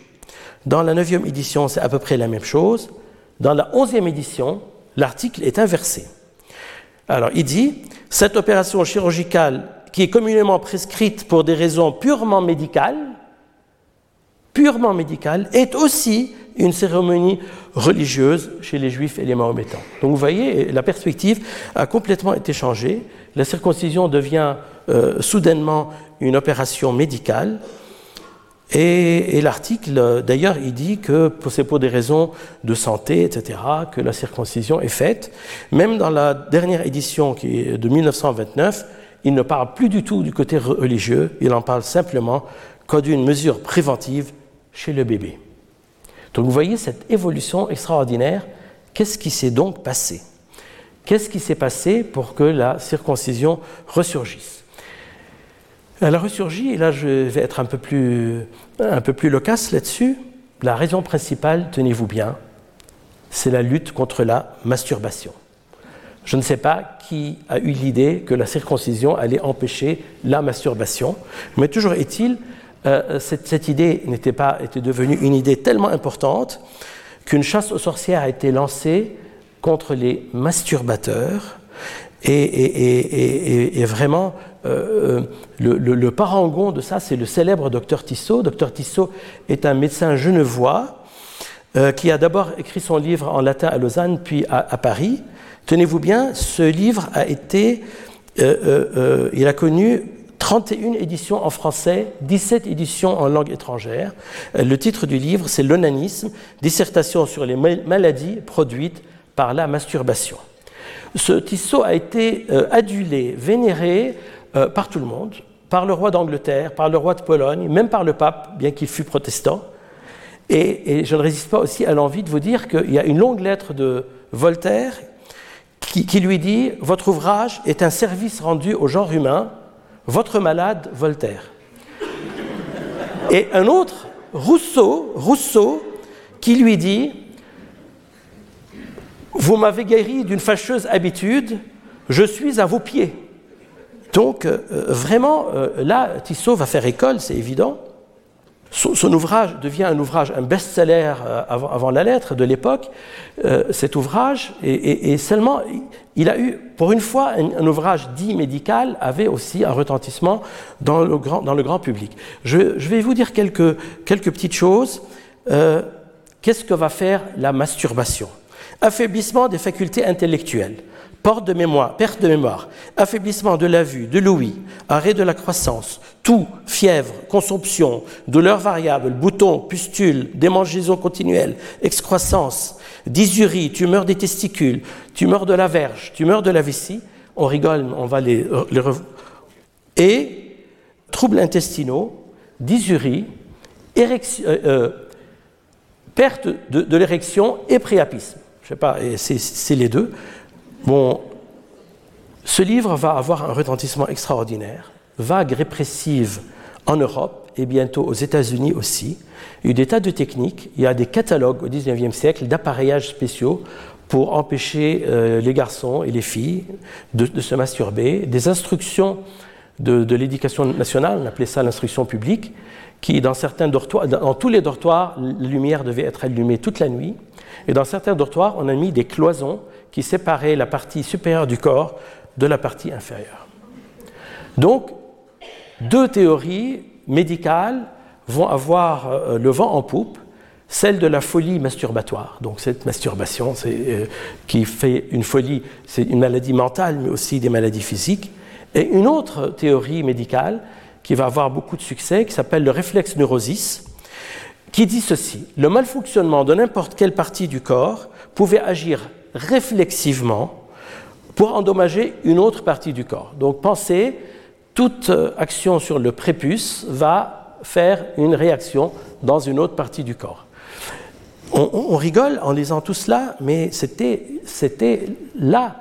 Dans la neuvième édition, c'est à peu près la même chose. Dans la onzième édition, l'article est inversé. Alors, il dit, cette opération chirurgicale qui est communément prescrite pour des raisons purement médicales, purement médicale est aussi une cérémonie religieuse chez les juifs et les mahométans. Donc vous voyez, la perspective a complètement été changée. La circoncision devient euh, soudainement une opération médicale. Et, l'article, d'ailleurs, il dit que c'est pour des raisons de santé, etc., que la circoncision est faite. Même dans la dernière édition, qui est de 1929, il ne parle plus du tout du côté religieux, il en parle simplement comme d'une mesure préventive chez le bébé. Donc vous voyez cette évolution extraordinaire. Qu'est-ce qui s'est donc passé? Qu'est-ce qui s'est passé pour que la circoncision ressurgisse? Elle a ressurgi, et là je vais être un peu plus, un peu plus loquace là-dessus. La raison principale, tenez-vous bien, c'est la lutte contre la masturbation. Je ne sais pas qui a eu l'idée que la circoncision allait empêcher la masturbation, mais toujours est-il euh, cette, idée n'était pas était devenue une idée tellement importante qu'une chasse aux sorcières a été lancée contre les masturbateurs et, vraiment euh, le, parangon de ça, c'est le célèbre docteur Tissot. Docteur Tissot est un médecin genevois euh, qui a d'abord écrit son livre en latin à Lausanne, puis à Paris. Tenez-vous bien, ce livre a été, il a connu 31 éditions en français, 17 éditions en langue étrangère. Euh, le titre du livre, c'est L'onanisme, dissertation sur les maladies produites par la masturbation. Ce Tissot a été euh, adulé, vénéré euh, par tout le monde, par le roi d'Angleterre, par le roi de Pologne, même par le pape, bien qu'il fût protestant. Et, je ne résiste pas aussi à l'envie de vous dire qu'il y a une longue lettre de Voltaire qui, qui lui dit Votre ouvrage est un service rendu au genre humain votre malade Voltaire. Et un autre, Rousseau, Rousseau, qui lui dit Vous m'avez guéri d'une fâcheuse habitude, je suis à vos pieds. Donc, euh, vraiment, euh, là, Tissot va faire école, c'est évident. Son, ouvrage devient un ouvrage, un best-seller euh, avant, la lettre de l'époque. Euh, cet ouvrage, et, seulement, il a eu, pour une fois, un, ouvrage dit médical avait aussi un retentissement dans le grand, public. Je, vais vous dire quelques, quelques petites choses. Euh, qu'est-ce que va faire la masturbation? Affaiblissement des facultés intellectuelles perte de mémoire, perte de mémoire, affaiblissement de la vue, de l'ouïe, arrêt de la croissance, toux, fièvre, consomption, douleurs variables, boutons, pustules, démangeaisons continuelles, excroissance, dysurie, tumeur des testicules, tumeur de la verge, tumeur de la vessie, on rigole, on va les, les et troubles intestinaux, dysurie, euh, euh, perte de, de l'érection et priapisme. Je sais pas, c'est les deux. Bon, ce livre va avoir un retentissement extraordinaire, vague répressive en Europe et bientôt aux États-Unis aussi. Il y a eu des tas de techniques, il y a des catalogues au XIXe siècle d'appareillages spéciaux pour empêcher euh, les garçons et les filles de, se masturber, des instructions de, l'éducation nationale, on appelait ça l'instruction publique, qui dans dans tous les dortoirs, la lumière devait être allumée toute la nuit, et dans certains dortoirs, on a mis des cloisons qui séparait la partie supérieure du corps de la partie inférieure. Donc, deux théories médicales vont avoir euh, le vent en poupe, celle de la folie masturbatoire. Donc cette masturbation euh, qui fait une folie, c'est une maladie mentale, mais aussi des maladies physiques. Et une autre théorie médicale qui va avoir beaucoup de succès, qui s'appelle le réflexe neurosis, qui dit ceci, le malfonctionnement de n'importe quelle partie du corps pouvait agir réflexivement pour endommager une autre partie du corps. Donc pensez, toute euh, action sur le prépuce va faire une réaction dans une autre partie du corps. On, rigole en lisant tout cela, mais c'était la,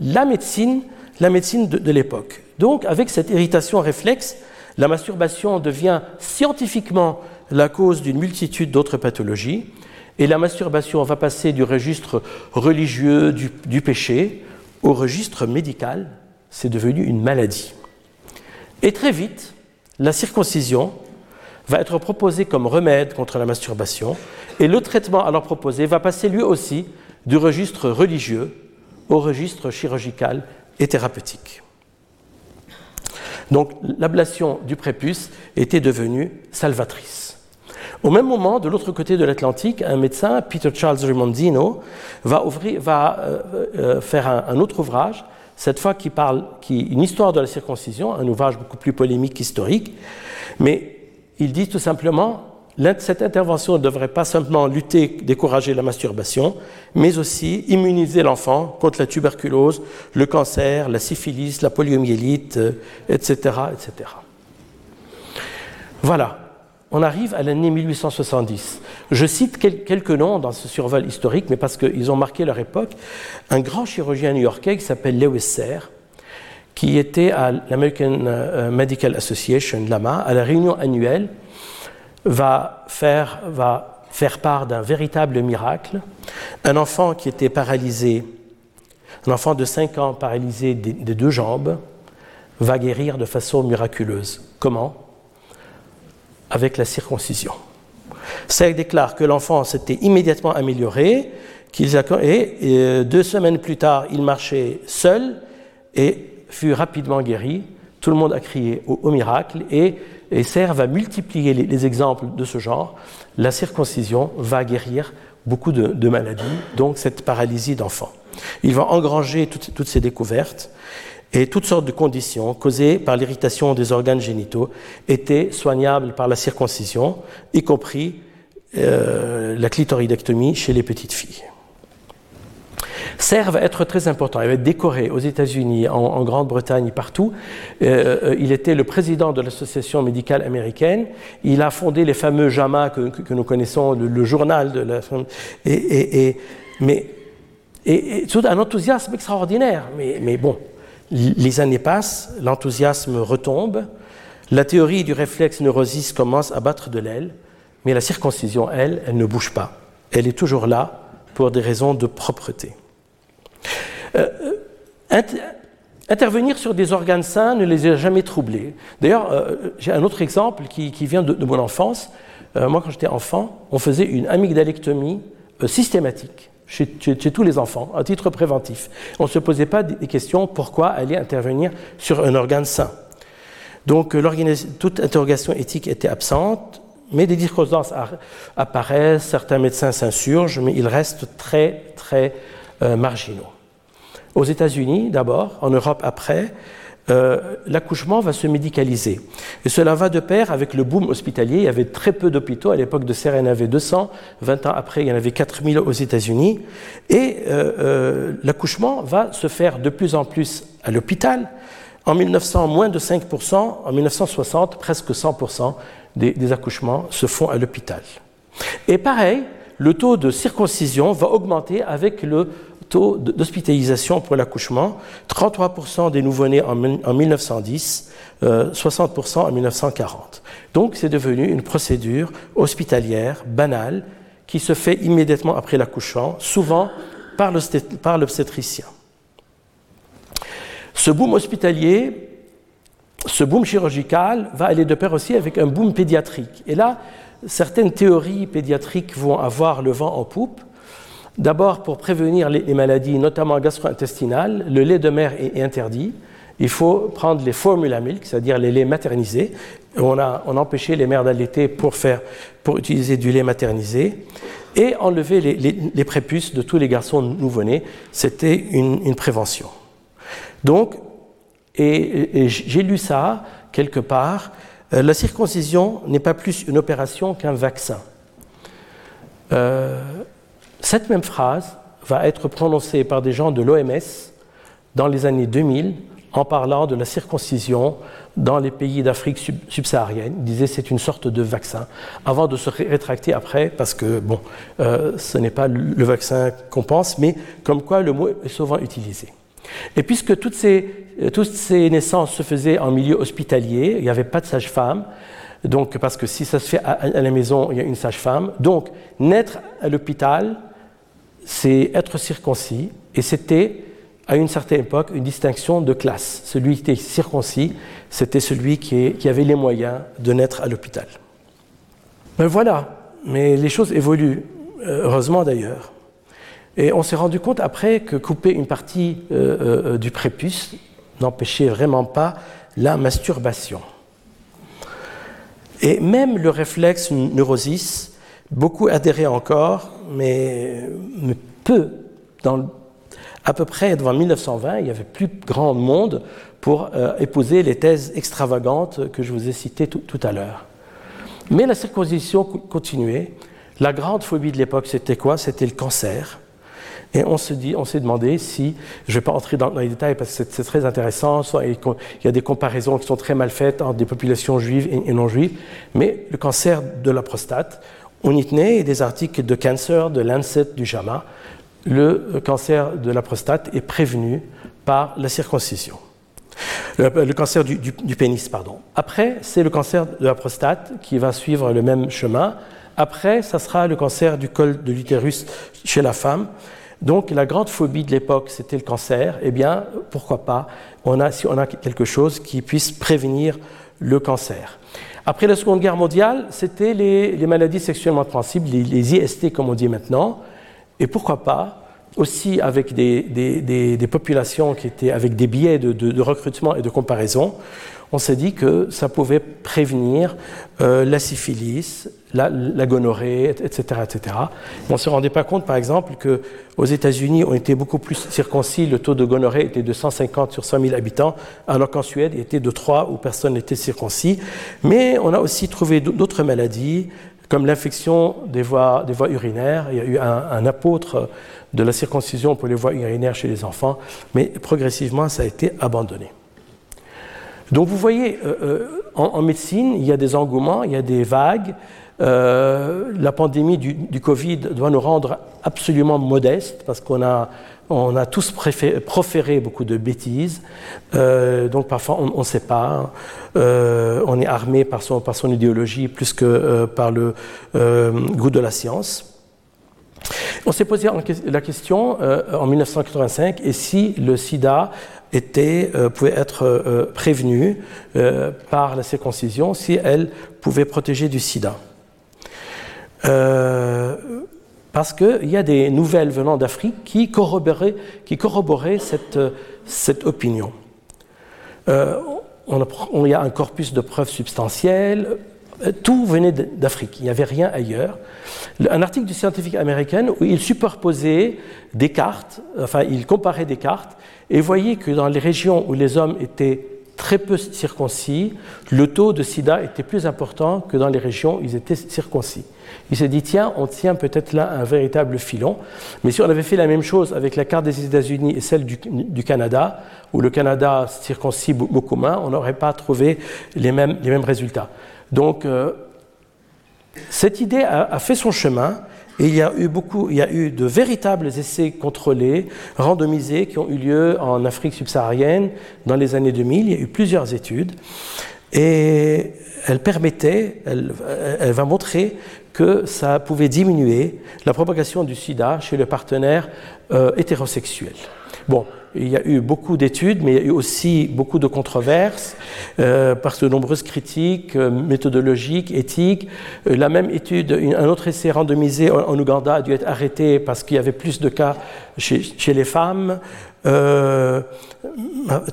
la médecine, la médecine de, de l'époque. Donc, avec cette irritation réflexe, la masturbation devient scientifiquement la cause d'une multitude d'autres pathologies, et la masturbation va passer du registre religieux du, péché au registre médical. C'est devenu une maladie. Et très vite, la circoncision va être proposée comme remède contre la masturbation, et le traitement alors proposé va passer lui aussi du registre religieux au registre chirurgical et thérapeutique. Donc l'ablation du prépuce était devenue salvatrice. Au même moment, de l'autre côté de l'Atlantique, un médecin, Peter Charles Rimondino, va, euh, euh, faire un, autre ouvrage cette fois qui parle, qui, une histoire de la circoncision, un ouvrage beaucoup plus polémique qu'historique, mais il dit tout simplement, cette intervention ne devrait pas simplement lutter, décourager la masturbation, mais aussi immuniser l'enfant contre la tuberculose, le cancer, la syphilis, la poliomyélite, etc., euh, etc. Voilà on arrive à l'année 1870. Je cite quelques noms dans ce survol historique, mais parce qu'ils ont marqué leur époque. Un grand chirurgien new-yorkais qui s'appelle Lewis Serre, qui était à l'American euh, Medical Association, l'AMA, à la réunion annuelle, va faire, va faire part d'un véritable miracle. Un enfant qui était paralysé, un enfant de 5 ans paralysé des deux jambes, va guérir de façon miraculeuse. Comment? Avec la circoncision. Serre déclare que l'enfant s'était immédiatement amélioré, et, et deux semaines plus tard, il marchait seul et fut rapidement guéri. Tout le monde a crié au, miracle et, et va multiplier les, exemples de ce genre. La circoncision va guérir beaucoup de, maladies, donc cette paralysie d'enfant. Il va engranger toutes ces découvertes et toutes sortes de conditions causées par l'irritation des organes génitaux étaient soignables par la circoncision, y compris euh, la clitoridectomie chez les petites filles. Serre va être très important. Il va être décoré aux États-Unis, en, Grande-Bretagne, partout. Euh, euh, il était le président de l'Association médicale américaine. Il a fondé les fameux JAMA que, nous connaissons, le, journal de la. Et, et, mais et, un enthousiasme extraordinaire. Mais bon, les années passent, l'enthousiasme retombe, la théorie du réflexe neurosis commence à battre de l'aile, mais la circoncision, elle, elle ne bouge pas. Elle est toujours là pour des raisons de propreté. Euh, euh, intervenir sur des organes sains ne les a jamais troublés. D'ailleurs, euh, j'ai un autre exemple qui, vient de, mon enfance. moi, quand j'étais enfant, on faisait une amygdalectomie systématique chez, tous les enfants, à titre préventif. On ne se posait pas des questions pourquoi aller intervenir sur un organe sain. Donc toute interrogation éthique était absente, mais des discordances apparaissent, certains médecins s'insurgent, mais ils restent très, très euh, marginaux. Aux États-Unis, d'abord, en Europe après, euh, l'accouchement va se médicaliser. Et cela va de pair avec le boom hospitalier. Il y avait très peu d'hôpitaux. À l'époque de Serre, il y en avait 200. 20 ans après, il y en avait 4000 aux États-Unis. Et euh, euh, l'accouchement va se faire de plus en plus à l'hôpital. En 1900, moins de 5%. En 1960, presque 100% des, des accouchements se font à l'hôpital. Et pareil, le taux de circoncision va augmenter avec le taux d'hospitalisation pour l'accouchement, 33% des nouveau-nés en, 1910, 60% en 1940. Donc c'est devenu une procédure hospitalière banale qui se fait immédiatement après l'accouchement, souvent par l'obstétricien. Ce boom hospitalier, ce boom chirurgical va aller de pair aussi avec un boom pédiatrique. Et là, certaines théories pédiatriques vont avoir le vent en poupe. D'abord, pour prévenir les, maladies, notamment gastro-intestinales, le lait de mer est, interdit. Il faut prendre les formula milk, c'est-à-dire les laits maternisés. On a, empêché les mères d'allaiter pour, pour utiliser du lait maternisé et enlever les, prépuces de tous les garçons nouveau-nés. C'était une, prévention. Donc, et, j'ai lu ça quelque part, euh, la circoncision n'est pas plus une opération qu'un vaccin. Euh, cette même phrase va être prononcée par des gens de l'OMS dans les années 2000 en parlant de la circoncision dans les pays d'Afrique subsaharienne. Ils disaient c'est une sorte de vaccin, avant de se rétracter après, parce que euh, ce n'est pas le vaccin qu'on pense, mais comme quoi le mot est souvent utilisé. Et puisque toutes ces, toutes ces naissances se faisaient en milieu hospitalier, il n'y avait pas de sage-femme, donc parce que si ça se fait à la maison, il y a une sage-femme. Donc naître à l'hôpital, c'est être circoncis, et c'était à une certaine époque une distinction de classe. Celui qui était circoncis, c'était celui qui, avait les moyens de naître à l'hôpital. Mais voilà, mais les choses évoluent, euh, heureusement d'ailleurs. Et on s'est rendu compte après que couper une partie euh, euh, du prépuce n'empêchait vraiment pas la masturbation. Et même le réflexe neurosis, beaucoup adhéraient encore, mais, peu. À peu près devant 1920, il n'y avait plus grand monde pour euh, épouser les thèses extravagantes que je vous ai citées tout, à l'heure. Mais la circoncision continuait. La grande phobie de l'époque, c'était quoi? C'était le cancer. Et on s'est demandé si, je ne vais pas entrer dans, les détails parce que c'est très intéressant, il y a des comparaisons qui sont très mal faites entre des populations juives et, non juives, mais le cancer de la prostate, on y tenait des articles de Cancer, de Lancet, du JAMA. Le cancer de la prostate est prévenu par la circoncision. Le, cancer du, pénis, pardon. Après, c'est le cancer de la prostate qui va suivre le même chemin. Après, ça sera le cancer du col de l'utérus chez la femme. Donc, la grande phobie de l'époque, c'était le cancer. Eh bien, pourquoi pas Si on a quelque chose qui puisse prévenir le cancer. Après la Seconde Guerre mondiale, c'était les, maladies sexuellement transmissibles, les, IST comme on dit maintenant, et pourquoi pas aussi avec des, populations qui étaient avec des biais de, recrutement et de comparaison, on s'est dit que ça pouvait prévenir euh, la syphilis, la, gonorrhée, etc., etc. On ne se rendait pas compte, par exemple, qu'aux États-Unis, on était beaucoup plus circoncis, le taux de gonorrhée était de 150 sur 100 000 habitants, alors qu'en Suède, il était de 3 où personne n'était circoncis. Mais on a aussi trouvé d'autres maladies, comme l'infection des voies urinaires. Il y a eu un, apôtre de la circoncision pour les voies urinaires chez les enfants, mais progressivement, ça a été abandonné. Donc vous voyez, euh, euh, en, médecine, il y a des engouements, il y a des vagues. Euh, la pandémie du, Covid doit nous rendre absolument modestes parce qu'on a, on a tous proféré beaucoup de bêtises. donc parfois on ne sait pas. on est armé par son, par son idéologie plus que par le goût de la science. On s'est posé la question en 1985 et si le sida euh, pouvait être euh, prévenue euh, par la circoncision si elle pouvait protéger du sida. parce qu'il y a des nouvelles venant d'Afrique qui corroboraient, qui corroboraient cette, cette opinion. On il y a un corpus de preuves substantielles, tout venait d'Afrique, il n'y avait rien ailleurs. Un article du scientifique américain où il superposait des cartes, enfin il comparait des cartes, et voyait que dans les régions où les hommes étaient très peu circoncis, le taux de sida était plus important que dans les régions où ils étaient circoncis. Il s'est dit, tiens, on tient peut-être là un véritable filon, mais si on avait fait la même chose avec la carte des États-Unis et celle du, Canada, où le Canada circoncis beaucoup moins, on n'aurait pas trouvé les mêmes résultats. Donc, euh, cette idée a, fait son chemin, et il y a eu beaucoup, il y a eu de véritables essais contrôlés, randomisés, qui ont eu lieu en Afrique subsaharienne dans les années 2000. Il y a eu plusieurs études. Et elle permettait, elle, va montrer que ça pouvait diminuer la propagation du sida chez le partenaire euh, hétérosexuel. Il y a eu beaucoup d'études, mais il y a eu aussi beaucoup de controverses euh, par de nombreuses critiques euh, méthodologiques, éthiques. Euh, la même étude, un autre essai randomisé en, Ouganda a dû être arrêté parce qu'il y avait plus de cas chez, les femmes.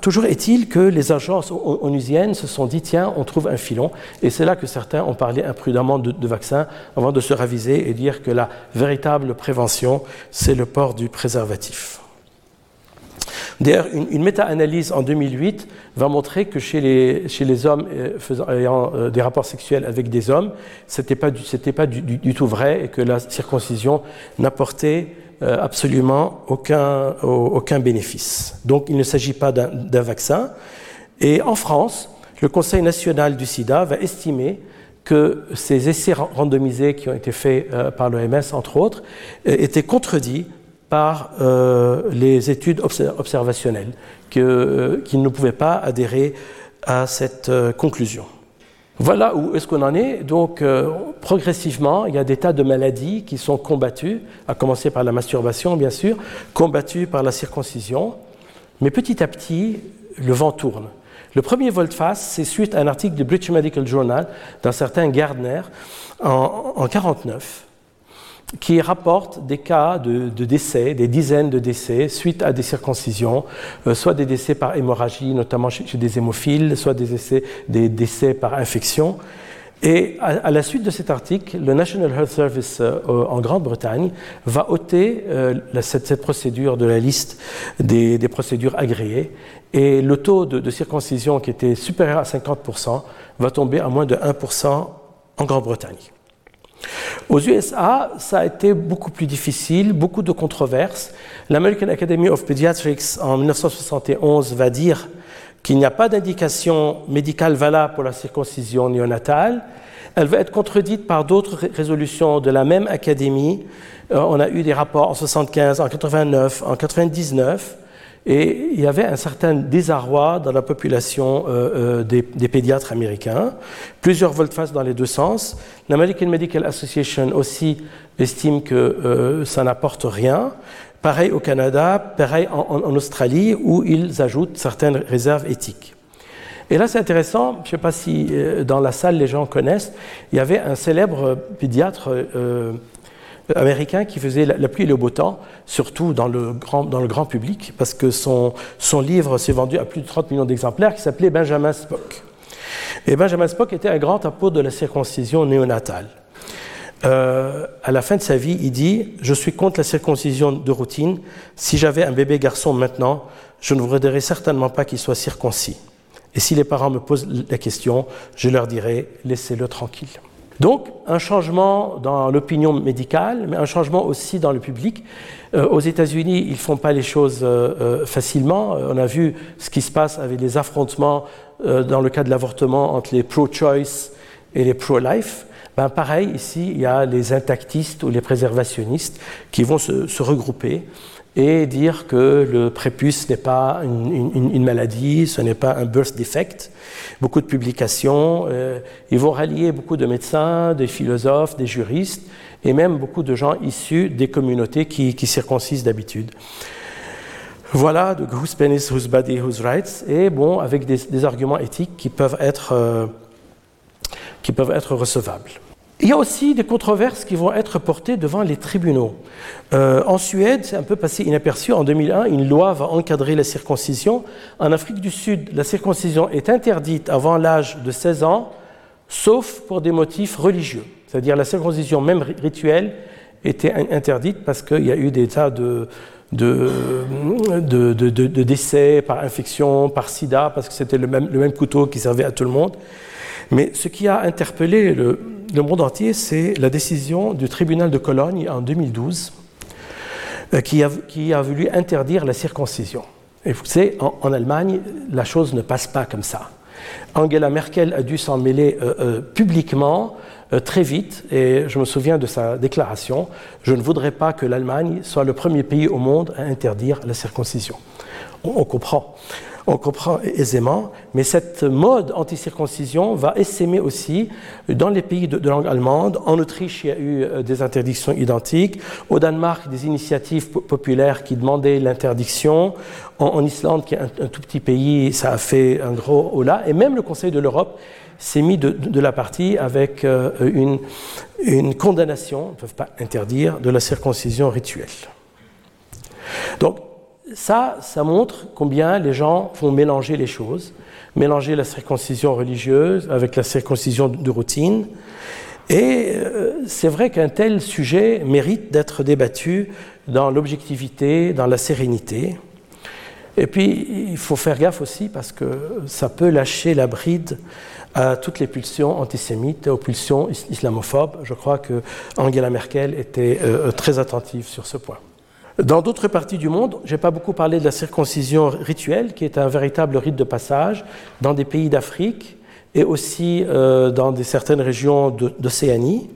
toujours est-il que les agences onusiennes se sont dit tiens, on trouve un filon, et c'est là que certains ont parlé imprudemment de, de vaccins avant de se raviser et dire que la véritable prévention, c'est le port du préservatif. D'ailleurs, une, méta-analyse en 2008 va montrer que chez les, hommes euh, ayant euh, des rapports sexuels avec des hommes, ce n'était pas, du, pas du, tout vrai et que la circoncision n'apportait euh, absolument aucun, aucun bénéfice. Donc il ne s'agit pas d'un vaccin. Et en France, le Conseil national du sida va estimer que ces essais randomisés qui ont été faits par l'OMS, entre autres, étaient contredits par euh, les études observationnelles, euh, qu'ils ne pouvaient pas adhérer à cette euh, conclusion. Voilà où est-ce qu'on en est. Donc, progressivement, il y a des tas de maladies qui sont combattues, à commencer par la masturbation, bien sûr, combattues par la circoncision. Mais petit à petit, le vent tourne. Le premier volte-face, c'est suite à un article du British Medical Journal d'un certain Gardner en 1949 qui rapporte des cas de, décès, des dizaines de décès suite à des circoncisions, euh, soit des décès par hémorragie, notamment chez, des hémophiles, soit des décès, des décès par infection. Et à, la suite de cet article, le National Health Service euh, en Grande-Bretagne va ôter euh, cette, procédure de la liste des, procédures agréées. Et le taux de, de, circoncision qui était supérieur à 50% va tomber à moins de 1% en Grande-Bretagne. Aux USA, ça a été beaucoup plus difficile, beaucoup de controverses. L'American Academy of Pediatrics en 1971 va dire qu'il n'y a pas d'indication médicale valable pour la circoncision néonatale. Elle va être contredite par d'autres résolutions de la même académie. Euh, on a eu des rapports en 75, en 89, en 99. Et il y avait un certain désarroi dans la population euh, euh, des, pédiatres américains. Plusieurs volte-face dans les deux sens. L'American Medical Association aussi estime que euh, ça n'apporte rien. Pareil au Canada, pareil en, Australie, où ils ajoutent certaines réserves éthiques. Et là, c'est intéressant, je ne sais pas si dans la salle les gens connaissent, il y avait un célèbre pédiatre américain qui faisait la, pluie et le beau temps, surtout dans le grand, public, parce que son, son livre s'est vendu à plus de 30 millions d'exemplaires, qui s'appelait Benjamin Spock. Et Benjamin Spock était un grand apôtre de la circoncision néonatale. Euh, à la fin de sa vie, il dit Je suis contre la circoncision de routine. Si j'avais un bébé garçon maintenant, je ne voudrais certainement pas qu'il soit circoncis. Et si les parents me posent la question, je leur dirai Laissez-le tranquille. Donc, un changement dans l'opinion médicale, mais un changement aussi dans le public. Euh, aux États-Unis, ils ne font pas les choses euh, euh, facilement. On a vu ce qui se passe avec les affrontements dans le cas de l'avortement entre les pro-choice et les pro-life. Ben, pareil, ici, il y a les intactistes ou les préservationnistes qui vont se regrouper et dire que le prépuce n'est pas une, maladie, ce n'est pas un birth defect. Beaucoup de publications, euh, ils vont rallier beaucoup de médecins, des philosophes, des juristes et même beaucoup de gens issus des communautés qui, circoncisent d'habitude. Voilà, de whose penis, whose body, whose rights, et bon, avec des, arguments éthiques qui peuvent être, euh, qui peuvent être recevables. Il y a aussi des controverses qui vont être portées devant les tribunaux. Euh, en Suède, c'est un peu passé inaperçu, en 2001, une loi va encadrer la circoncision. En Afrique du Sud, la circoncision est interdite avant l'âge de 16 ans, sauf pour des motifs religieux. C'est-à-dire la circoncision, même rituelle, était interdite parce qu'il y a eu des tas de, de, de, décès par infection, par sida, parce que c'était le même, le même couteau qui servait à tout le monde. Mais ce qui a interpellé le, le monde entier, c'est la décision du tribunal de Cologne en 2012 euh, qui, a, voulu interdire la circoncision. Et vous savez, en, Allemagne, la chose ne passe pas comme ça. Angela Merkel a dû s'en mêler euh, euh, publiquement très vite, et je me souviens de sa déclaration, je ne voudrais pas que l'Allemagne soit le premier pays au monde à interdire la circoncision. On, on comprend. On comprend aisément, mais cette mode anti-circoncision va essaimer aussi dans les pays de, langue allemande. En Autriche, il y a eu euh, des interdictions identiques. Au Danemark, des initiatives populaires qui demandaient l'interdiction. En, Islande, qui est un, tout petit pays, ça a fait un gros holà. Et même le Conseil de l'Europe s'est mis de, la partie avec euh, une, une condamnation, ils ne peuvent pas interdire, de la circoncision rituelle. Donc, ça, ça montre combien les gens vont mélanger les choses, mélanger la circoncision religieuse avec la circoncision de routine. Et euh, c'est vrai qu'un tel sujet mérite d'être débattu dans l'objectivité, dans la sérénité. Et puis, il faut faire gaffe aussi parce que ça peut lâcher la bride à toutes les pulsions antisémites, aux pulsions islamophobes. Je crois que Angela Merkel était euh, très attentive sur ce point. Dans d'autres parties du monde, je n'ai pas beaucoup parlé de la circoncision rituelle, qui est un véritable rite de passage dans des pays d'Afrique et aussi euh, dans certaines régions d'Océanie.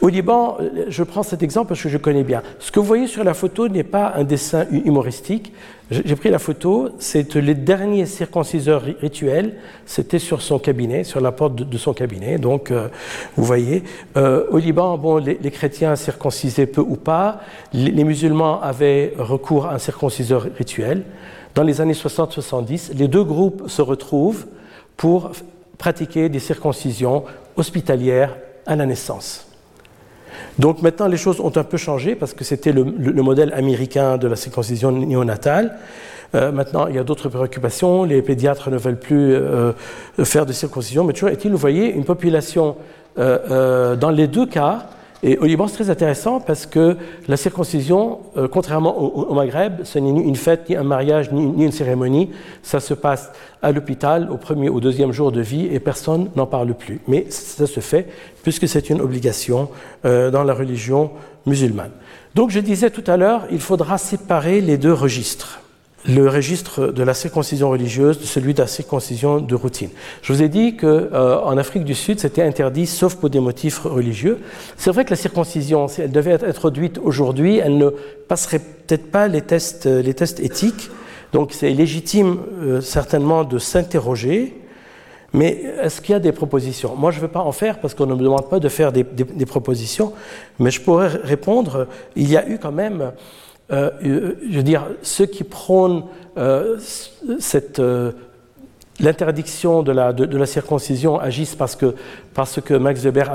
Au Liban, je prends cet exemple parce que je connais bien. Ce que vous voyez sur la photo n'est pas un dessin humoristique. J'ai pris la photo, c'est les derniers circonciseurs rituels, c'était sur son cabinet, sur la porte de, son cabinet. Donc, euh, vous voyez, euh, au Liban, les, chrétiens circoncisaient peu ou pas, les, musulmans avaient recours à un circonciseur rituel. Dans les années 60-70, les deux groupes se retrouvent pour pratiquer des circoncisions hospitalières à la naissance. Donc maintenant, les choses ont un peu changé parce que c'était le, modèle américain de la circoncision néonatale. Euh, maintenant, il y a d'autres préoccupations. Les pédiatres ne veulent plus euh, faire de circoncision. Mais toujours est-il, vous voyez, une population, euh, dans les deux cas, et au Liban, c'est très intéressant parce que la circoncision, euh, contrairement au, Maghreb, ce n'est ni une fête, ni un mariage, ni, une cérémonie. Ça se passe à l'hôpital au premier ou deuxième jour de vie et personne n'en parle plus. Mais ça se fait puisque c'est une obligation euh, dans la religion musulmane. Donc je disais tout à l'heure, il faudra séparer les deux registres le registre de la circoncision religieuse celui de la circoncision de routine. Je vous ai dit qu'en euh, Afrique du Sud, c'était interdit sauf pour des motifs religieux. C'est vrai que la circoncision, si elle devait être introduite aujourd'hui, elle ne passerait peut-être pas les tests, euh, les tests éthiques. Donc c'est légitime euh, certainement de s'interroger. Mais est-ce qu'il y a des propositions? Moi, je ne veux pas en faire parce qu'on ne me demande pas de faire des, des propositions, mais je pourrais répondre, il y a eu quand même euh, euh, je veux dire, ceux qui prônent euh, l'interdiction de la, de, la, circoncision agissent parce que, parce que Max Weber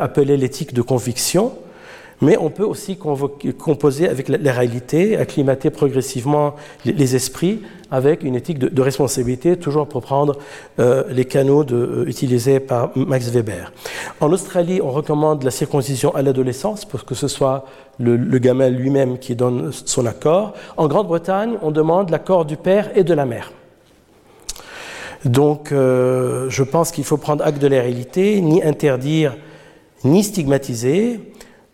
appelait l'éthique de conviction, mais on peut aussi composer avec la, réalité, acclimater progressivement les, esprits avec une éthique de, responsabilité, toujours pour prendre euh, les canaux euh, utilisés par Max Weber. En Australie, on recommande la circoncision à l'adolescence pour que ce soit le, gamin lui-même qui donne son accord. En Grande-Bretagne, on demande l'accord du père et de la mère. Donc, euh, je pense qu'il faut prendre acte de la réalité, ni interdire, ni stigmatiser.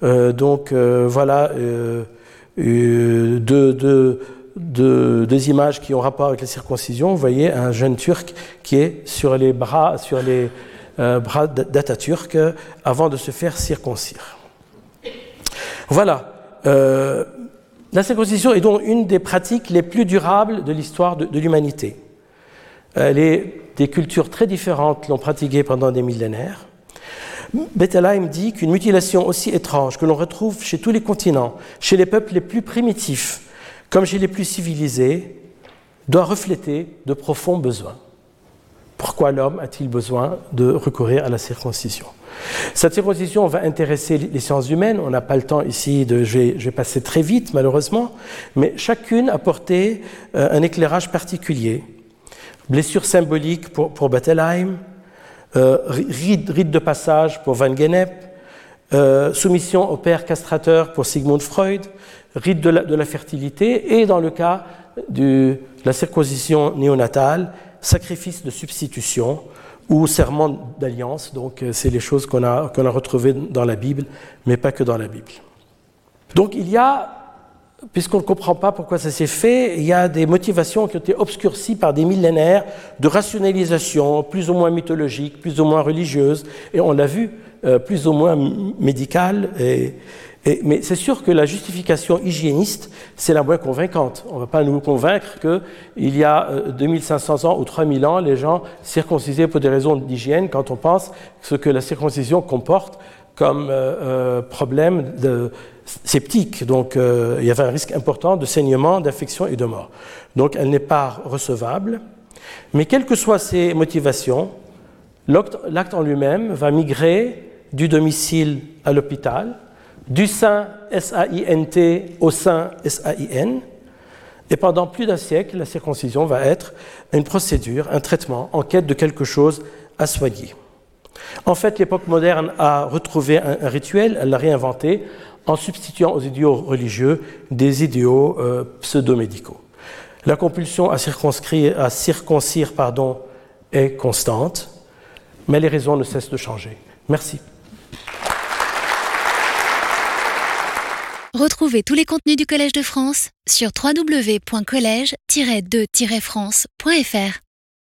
Euh, donc euh, voilà euh, deux, images qui ont rapport avec la circoncision. Vous voyez un jeune Turc qui est sur les bras, sur les bras d'Atatürk avant de se faire circoncire. Voilà. la circoncision est donc une des pratiques les plus durables de l'histoire de, de l'humanité. des cultures très différentes l'ont pratiquée pendant des millénaires. Bettelheim dit qu'une mutilation aussi étrange que l'on retrouve chez tous les continents, chez les peuples les plus primitifs, comme chez les plus civilisés, doit refléter de profonds besoins. Pourquoi l'homme a-t-il besoin de recourir à la circoncision? Cette circoncision va intéresser les sciences humaines. On n'a pas le temps ici, de, je, vais, passer très vite malheureusement, mais chacune a porté euh, un éclairage particulier. Blessure symbolique pour, pour Bettelheim, euh, rite, de passage pour Van Gennep, euh, soumission au père castrateur pour Sigmund Freud, rite de la, fertilité, et dans le cas de la circoncision néonatale, sacrifice de substitution ou serment d'alliance. Donc, euh, c'est les choses qu'on a, qu'on a retrouvées dans la Bible, mais pas que dans la Bible. Donc, il y a puisqu'on ne comprend pas pourquoi ça s'est fait, il y a des motivations qui ont été obscurcies par des millénaires de rationalisation, plus ou moins mythologique, plus ou moins religieuse, et on l'a vu, euh, plus ou moins médicale. mais c'est sûr que la justification hygiéniste, c'est la moins convaincante. On ne va pas nous convaincre qu'il y a 2500 euh, ans ou 3000 ans, les gens circoncisaient pour des raisons d'hygiène quand on pense ce que la circoncision comporte comme euh, problème de, sceptique, donc euh, il y avait un risque important de saignement, d'infection et de mort. Donc elle n'est pas recevable, mais quelles que soient ses motivations, l'acte en lui-même va migrer du domicile à l'hôpital, du sein S-A-I-N-T au sein S-A-I-N, et pendant plus d'un siècle, la circoncision va être une procédure, un traitement en quête de quelque chose à soigner. En fait, l'époque moderne a retrouvé un, rituel, elle l'a réinventé en substituant aux idéaux religieux des idéaux euh, pseudo-médicaux. La compulsion à, à circoncire pardon, est constante, mais les raisons ne cessent de changer. Merci. Retrouvez tous les contenus du Collège de France sur www.colège-2-france.fr.